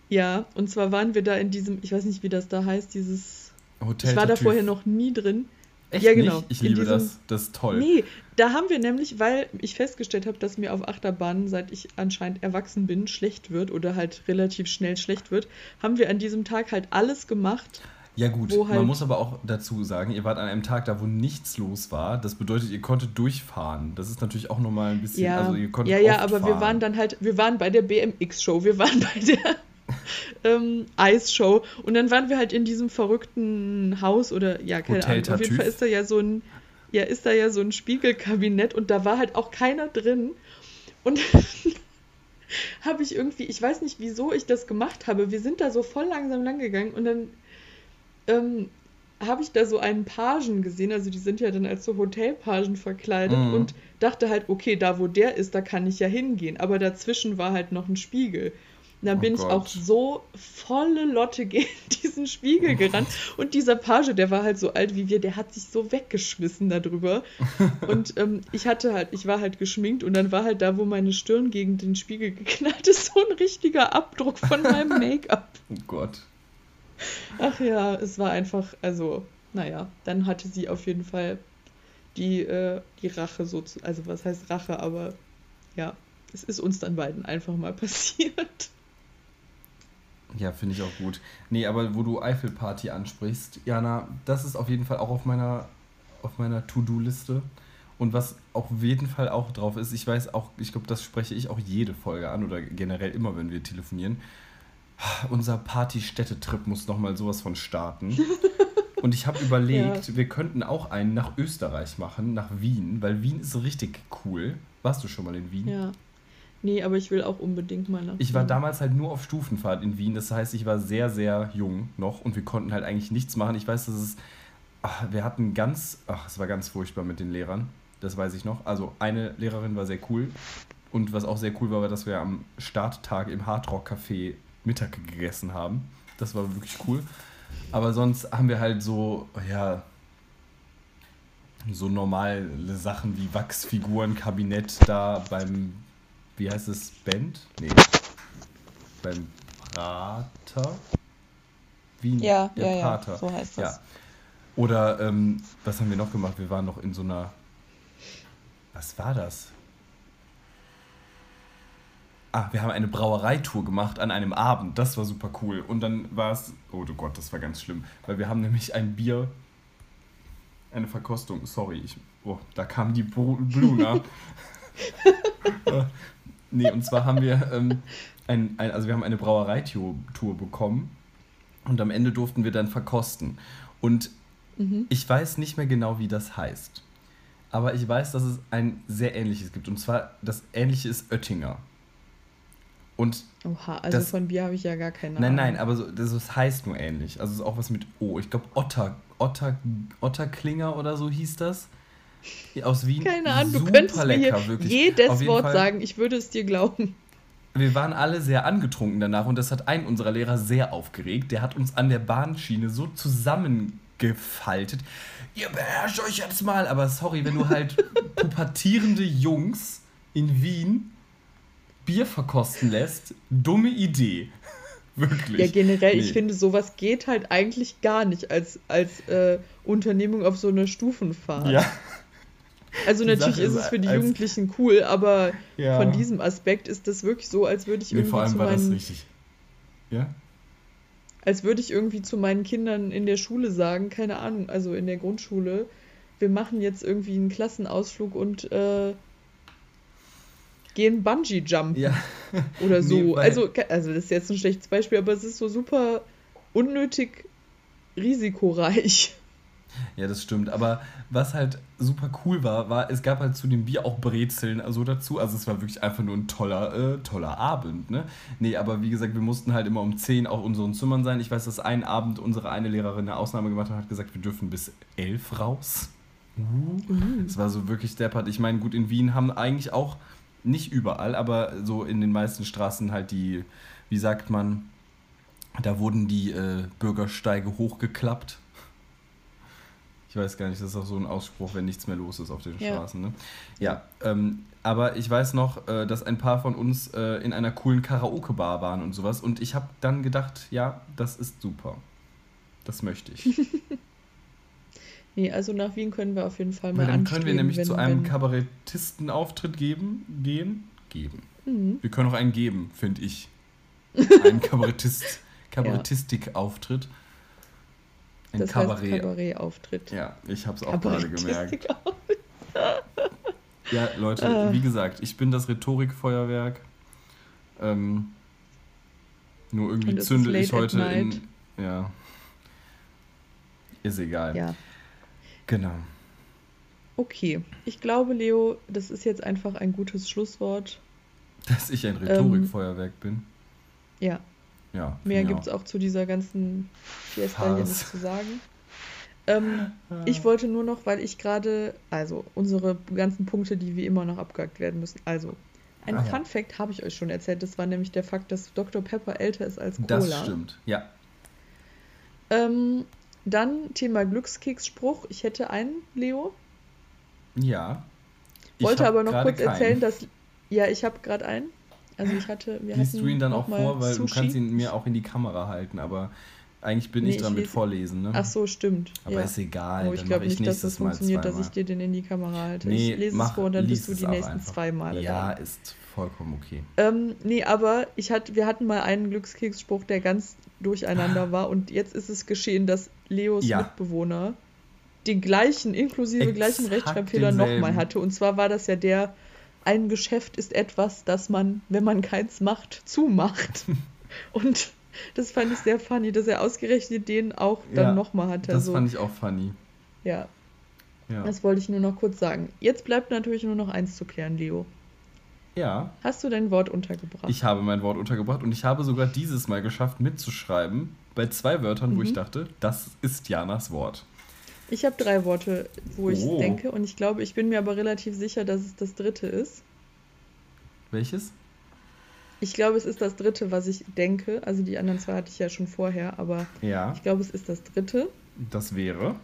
Ja, und zwar waren wir da in diesem, ich weiß nicht, wie das da heißt, dieses. Hotel ich war da vorher noch nie drin. Echt ja, genau. Nicht? Ich liebe diesem, das. Das ist toll. Nee, da haben wir nämlich, weil ich festgestellt habe, dass mir auf Achterbahnen, seit ich anscheinend erwachsen bin, schlecht wird oder halt relativ schnell schlecht wird, haben wir an diesem Tag halt alles gemacht, ja gut, halt man muss aber auch dazu sagen, ihr wart an einem Tag da, wo nichts los war. Das bedeutet, ihr konntet durchfahren. Das ist natürlich auch nochmal ein bisschen, ja, also ihr konntet Ja, ja, aber fahren. wir waren dann halt, wir waren bei der BMX-Show, wir waren bei der ähm, Eisshow und dann waren wir halt in diesem verrückten Haus oder, ja, keine Hotel Ahnung, auf jeden Fall ist da ja so ein, ja, ist da ja so ein Spiegelkabinett und da war halt auch keiner drin und habe ich irgendwie, ich weiß nicht, wieso ich das gemacht habe. Wir sind da so voll langsam lang gegangen und dann ähm, habe ich da so einen Pagen gesehen, also die sind ja dann als so Hotelpagen verkleidet mhm. und dachte halt, okay, da wo der ist, da kann ich ja hingehen. Aber dazwischen war halt noch ein Spiegel. Und dann oh bin Gott. ich auch so volle Lotte gegen diesen Spiegel gerannt. Und dieser Page, der war halt so alt wie wir, der hat sich so weggeschmissen darüber. Und ähm, ich hatte halt, ich war halt geschminkt und dann war halt da, wo meine Stirn gegen den Spiegel geknallt ist, so ein richtiger Abdruck von meinem Make-up. Oh Gott. Ach ja, es war einfach, also, naja, dann hatte sie auf jeden Fall die, äh, die Rache so, zu, also was heißt Rache, aber ja, es ist uns dann beiden einfach mal passiert. Ja, finde ich auch gut. Nee, aber wo du Eiffelparty ansprichst, Jana, das ist auf jeden Fall auch auf meiner, auf meiner To-Do-Liste. Und was auf jeden Fall auch drauf ist, ich weiß auch, ich glaube, das spreche ich auch jede Folge an oder generell immer, wenn wir telefonieren unser Party-Städtetrip muss nochmal sowas von starten. Und ich habe überlegt, ja. wir könnten auch einen nach Österreich machen, nach Wien, weil Wien ist richtig cool. Warst du schon mal in Wien? Ja. Nee, aber ich will auch unbedingt mal nach Ich war damals halt nur auf Stufenfahrt in Wien. Das heißt, ich war sehr, sehr jung noch und wir konnten halt eigentlich nichts machen. Ich weiß, dass es. Ach, wir hatten ganz. Ach, es war ganz furchtbar mit den Lehrern. Das weiß ich noch. Also, eine Lehrerin war sehr cool. Und was auch sehr cool war, war, dass wir am Starttag im Hardrock Café Mittag gegessen haben. Das war wirklich cool. Aber sonst haben wir halt so, ja, so normale Sachen wie Wachsfiguren, Kabinett da beim, wie heißt es, Band? Nee. Beim Prater? Wien, ja, ja, ja, Prater. so heißt das. Ja. Oder, ähm, was haben wir noch gemacht? Wir waren noch in so einer, was war das? Ah, wir haben eine Brauereitour gemacht an einem Abend. Das war super cool. Und dann war es. Oh du Gott, das war ganz schlimm. Weil wir haben nämlich ein Bier. Eine Verkostung. Sorry, ich. Oh, da kam die Bluna. Äh, nee, und zwar haben wir ähm, ein, ein, also wir haben eine Brauereitour bekommen. Und am Ende durften wir dann verkosten. Und mhm. ich weiß nicht mehr genau, wie das heißt. Aber ich weiß, dass es ein sehr ähnliches gibt. Und zwar, das ähnliche ist Oettinger. Und Oha, also das, von Bier habe ich ja gar keine Ahnung. Nein, nein, aber so, das, das heißt nur ähnlich. Also es ist auch was mit O. Ich glaube Otter, Otter, Otterklinger oder so hieß das. Aus Wien. Keine Ahnung, Super du könntest lecker, mir wirklich. jedes Wort Fall. sagen, ich würde es dir glauben. Wir waren alle sehr angetrunken danach und das hat einen unserer Lehrer sehr aufgeregt. Der hat uns an der Bahnschiene so zusammengefaltet. Ihr beherrscht euch jetzt mal. Aber sorry, wenn du halt pubertierende Jungs in Wien Bier verkosten lässt, dumme Idee. Wirklich. Ja, generell, Nee. ich finde, sowas geht halt eigentlich gar nicht als, als äh, Unternehmung auf so einer Stufenfahrt. Ja, Also Die natürlich Sache ist es für die Jugendlichen cool, aber ja. von diesem Aspekt ist das wirklich so, als würde ich Nee, irgendwie vor allem zu war das richtig. Ja? als würde ich irgendwie zu meinen Kindern in der Schule sagen, keine Ahnung, also in der Grundschule, wir machen jetzt irgendwie einen Klassenausflug und äh, gehen Bungee Jumpen Ja. oder so. Nee, also, also das ist jetzt ein schlechtes Beispiel, aber es ist so super unnötig risikoreich. Ja, das stimmt. Aber was halt super cool war, war, es gab halt zu dem Bier auch Brezeln also dazu. Also es war wirklich einfach nur ein toller, äh, toller Abend, ne? Nee, aber wie gesagt, wir mussten halt immer um 10 auf unseren Zimmern sein. Ich weiß, dass einen Abend unsere eine Lehrerin eine Ausnahme gemacht hat und hat gesagt, wir dürfen bis 11 raus. Es war so wirklich deppert. Ich meine, gut, in Wien haben eigentlich auch, nicht überall, aber so in den meisten Straßen halt die, wie sagt man, da wurden die äh, Bürgersteige hochgeklappt. Ich weiß gar nicht, das ist auch so ein Ausspruch, wenn nichts mehr los ist auf den Ja. Straßen. Ne? Ja, ähm, aber ich weiß noch, äh, dass ein paar von uns äh, in einer coolen Karaoke-Bar waren und sowas. Und ich habe dann gedacht, ja, das ist super. Das möchte ich. Nee, also nach Wien können wir auf jeden Fall mal Weil dann können wir nämlich wenn, zu einem Kabarettistenauftritt geben, gehen, geben. Mhm. Wir können auch einen geben, finde ich. Einen Kabarettist, Kabarettistik-Auftritt. Ein Das Kabarett. heißt Kabarett-Auftritt. Ja, ich habe es auch gerade gemerkt. Ja, Leute, Ah. wie gesagt, ich bin das Rhetorikfeuerwerk. Ähm, nur irgendwie Und es ist zünde late ich heute in. Ja. Ist egal. Ja, Genau. okay. Ich glaube, Leo, das ist jetzt einfach ein gutes Schlusswort. Dass ich Ähm, ein Rhetorikfeuerwerk bin. Ja, Ja. mehr gibt es auch zu dieser ganzen Fiesta hier nicht zu sagen. Ähm, auch. ich wollte nur noch, weil ich gerade, also unsere ganzen Punkte, die wie immer noch abgehakt werden müssen. Also, ein Ah, ja. Fun Fact habe ich euch schon erzählt. Das war nämlich der Fakt, dass Dr. Pepper älter ist als Cola. Das stimmt. Ja. Ähm, dann Thema Glückskeksspruch. Ich hätte einen, Leo. Ja. Ich Wollte aber noch kurz keinen. erzählen, dass. Ja, ich habe gerade einen. Also ich hatte. Wir Liest du ihn dann auch vor, weil Sushi. du kannst ihn mir auch in die Kamera halten, aber eigentlich bin Nee, ich ich dran mit lese- Vorlesen, ne? Ach so, stimmt. aber ja. ist egal, Oh, ich dann glaube ich nicht, dass das funktioniert, dass zweimal. ich dir den in die Kamera halte. Nee, ich lese mach, es vor und dann bist du die nächsten einfach. zwei Male Ja, da. ist vollkommen okay. Ähm, nee, aber ich hatte, wir hatten mal einen Glückskeksspruch, der ganz durcheinander war und jetzt ist es geschehen, dass Leos Ja. Mitbewohner den gleichen, inklusive Exakt gleichen Rechtschreibfehler nochmal hatte. Und zwar war das ja der, ein Geschäft ist etwas, das man, wenn man keins macht, zumacht. und das fand ich sehr funny, dass er ausgerechnet den auch dann Ja, nochmal hatte. Das Also, fand ich auch funny. ja, Ja. das wollte ich nur noch kurz sagen. Jetzt bleibt natürlich nur noch eins zu klären, Leo. Ja, Hast du dein Wort untergebracht? ich habe mein Wort untergebracht und ich habe sogar dieses Mal geschafft mitzuschreiben bei zwei Wörtern, wo Mhm. ich dachte, das ist Janas Wort. Ich habe drei Worte, wo ich Oh. denke, und ich glaube, ich bin mir aber relativ sicher, dass es das dritte ist. Welches? Ich glaube, es ist das dritte, was ich denke. Also die anderen zwei hatte ich ja schon vorher, aber Ja, ich glaube, es ist das dritte. das wäre.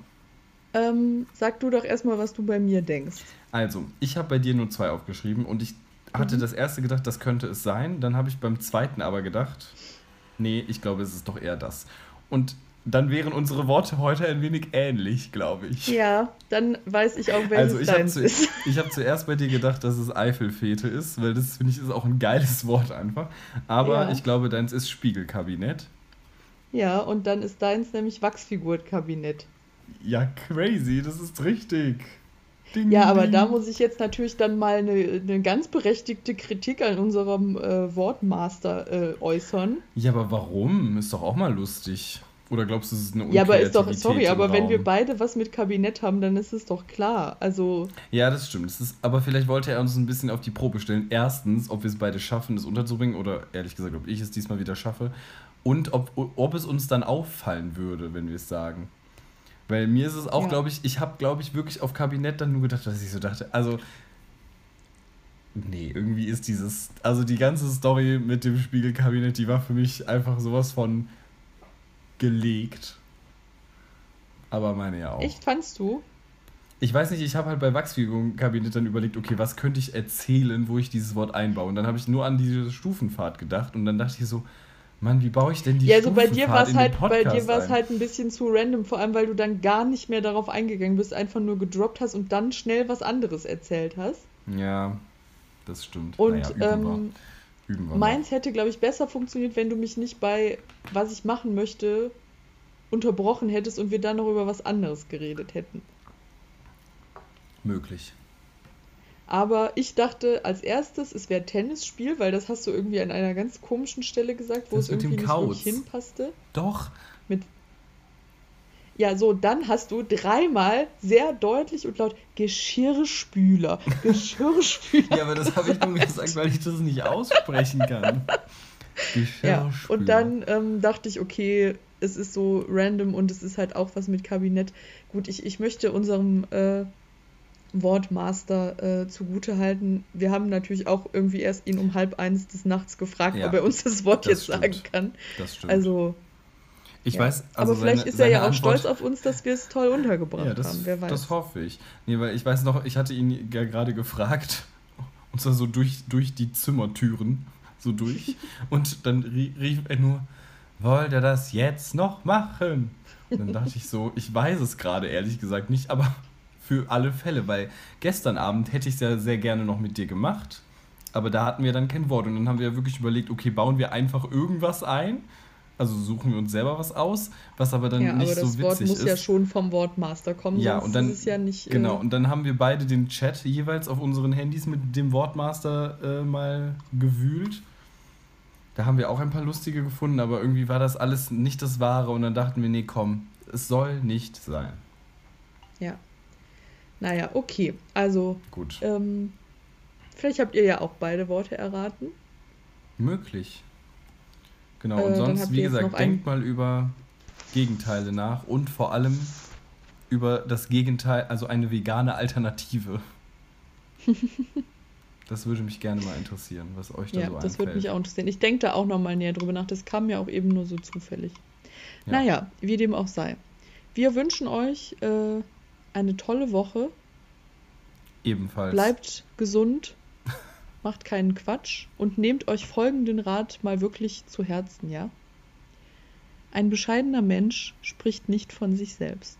Ähm, sag du doch erstmal, was du bei mir denkst. Also, ich habe bei dir nur zwei aufgeschrieben und ich hatte Mhm. das erste gedacht, das könnte es sein. Dann habe ich beim zweiten aber gedacht, nee, ich glaube, es ist doch eher das. Und dann wären unsere Worte heute ein wenig ähnlich, glaube ich. Ja, dann weiß ich auch, welches Also ich habe deins zu, ist. ich hab zuerst bei dir gedacht, dass es Eifelfete ist, weil das finde ich ist auch ein geiles Wort einfach. Aber Ja. ich glaube, deins ist Spiegelkabinett. Ja, und dann ist deins nämlich Wachsfigurkabinett. Ja, crazy, das ist richtig. Ding, Ja, aber ding. da muss ich jetzt natürlich dann mal eine, eine ganz berechtigte Kritik an unserem äh, Wortmaster äh, äußern. Ja, aber warum? Ist doch auch mal lustig. Oder glaubst du, es ist eine Ja, aber ist doch, sorry, aber wenn wir Raum? beide was mit Kabinett haben, dann ist es doch klar. Also, Ja, das stimmt. Das ist, aber vielleicht wollte er uns ein bisschen auf die Probe stellen. Erstens, ob wir es beide schaffen, das unterzubringen, oder ehrlich gesagt, ob ich es diesmal wieder schaffe. Und ob, ob es uns dann auffallen würde, wenn wir es sagen. Weil mir ist es auch, Ja. glaube ich, ich habe, glaube ich, wirklich auf Kabinett dann nur gedacht, dass ich so dachte, also. Nee, irgendwie ist dieses. Also die ganze Story mit dem Spiegelkabinett, die war für mich einfach sowas von gelegt. Aber meine ja auch. echt fandst du? ich weiß nicht, ich habe halt bei Wachsfigurenkabinett dann überlegt, okay, was könnte ich erzählen, wo ich dieses Wort einbaue? Und dann habe ich nur an diese Stufenfahrt gedacht und dann dachte ich so, Mann, wie baue ich denn die ja, also bei dir war es halt, bei dir halt ein bisschen zu random, vor allem weil du dann gar nicht mehr darauf eingegangen bist, einfach nur gedroppt hast und dann schnell was anderes erzählt hast. Ja, das stimmt. Und naja, üben ähm, üben meins hätte, glaube ich, besser funktioniert, wenn du mich nicht bei was ich machen möchte unterbrochen hättest und wir dann noch über was anderes geredet hätten. Möglich. Aber ich dachte als erstes, es wäre Tennisspiel, weil das hast du irgendwie an einer ganz komischen Stelle gesagt, wo das es irgendwie nicht wirklich hinpasste. Doch. Mit ja, so, dann hast du dreimal sehr deutlich und laut Geschirrspüler. Geschirrspüler. ja, aber das habe ich nur gesagt, weil ich das nicht aussprechen kann. Geschirrspüler. Ja, und dann ähm, dachte ich, okay, es ist so random und es ist halt auch was mit Kabinett. Gut, ich, ich möchte unserem äh, Wortmaster äh, zugutehalten. Wir haben natürlich auch irgendwie erst ihn um halb eins des Nachts gefragt, ja, ob er uns das Wort das jetzt stimmt. sagen kann. Das stimmt. Also. Ich ja. weiß, also Aber vielleicht seine, ist er ja auch Antwort, stolz auf uns, dass wir es toll untergebracht ja, das, haben. Wer weiß. Das hoffe ich. Nee, weil ich weiß noch, ich hatte ihn ja gerade gefragt, und zwar so durch, durch die Zimmertüren, so durch. und dann rief er nur, wollt ihr das jetzt noch machen? Und dann dachte ich so, ich weiß es gerade ehrlich gesagt nicht, aber für alle Fälle, weil gestern Abend hätte ich es ja sehr gerne noch mit dir gemacht, aber da hatten wir dann kein Wort und dann haben wir wirklich überlegt, okay, bauen wir einfach irgendwas ein, also suchen wir uns selber was aus, was aber dann ja, nicht aber so witzig ist. das Wort muss ja schon vom Wortmaster kommen, ja, und dann, ist es ja nicht... Genau, äh, und dann haben wir beide den Chat jeweils auf unseren Handys mit dem Wortmaster äh, mal gewühlt. Da haben wir auch ein paar lustige gefunden, aber irgendwie war das alles nicht das Wahre und dann dachten wir, nee, komm, es soll nicht sein. Ja, naja, okay. Also. Gut. Ähm, vielleicht habt ihr ja auch beide Worte erraten. Möglich. Genau, und äh, sonst, wie gesagt, denkt mal über Gegenteile nach und vor allem über das Gegenteil, also eine vegane Alternative. das würde mich gerne mal interessieren, was euch da ja, so einfällt. das würde mich auch interessieren. Ich denke da auch noch mal näher drüber nach. Das kam mir auch eben nur so zufällig. Ja. Naja, wie dem auch sei. Wir wünschen euch äh, eine tolle Woche. Ebenfalls. Bleibt gesund, macht keinen Quatsch und nehmt euch folgenden Rat mal wirklich zu Herzen, ja? Ein bescheidener Mensch spricht nicht von sich selbst.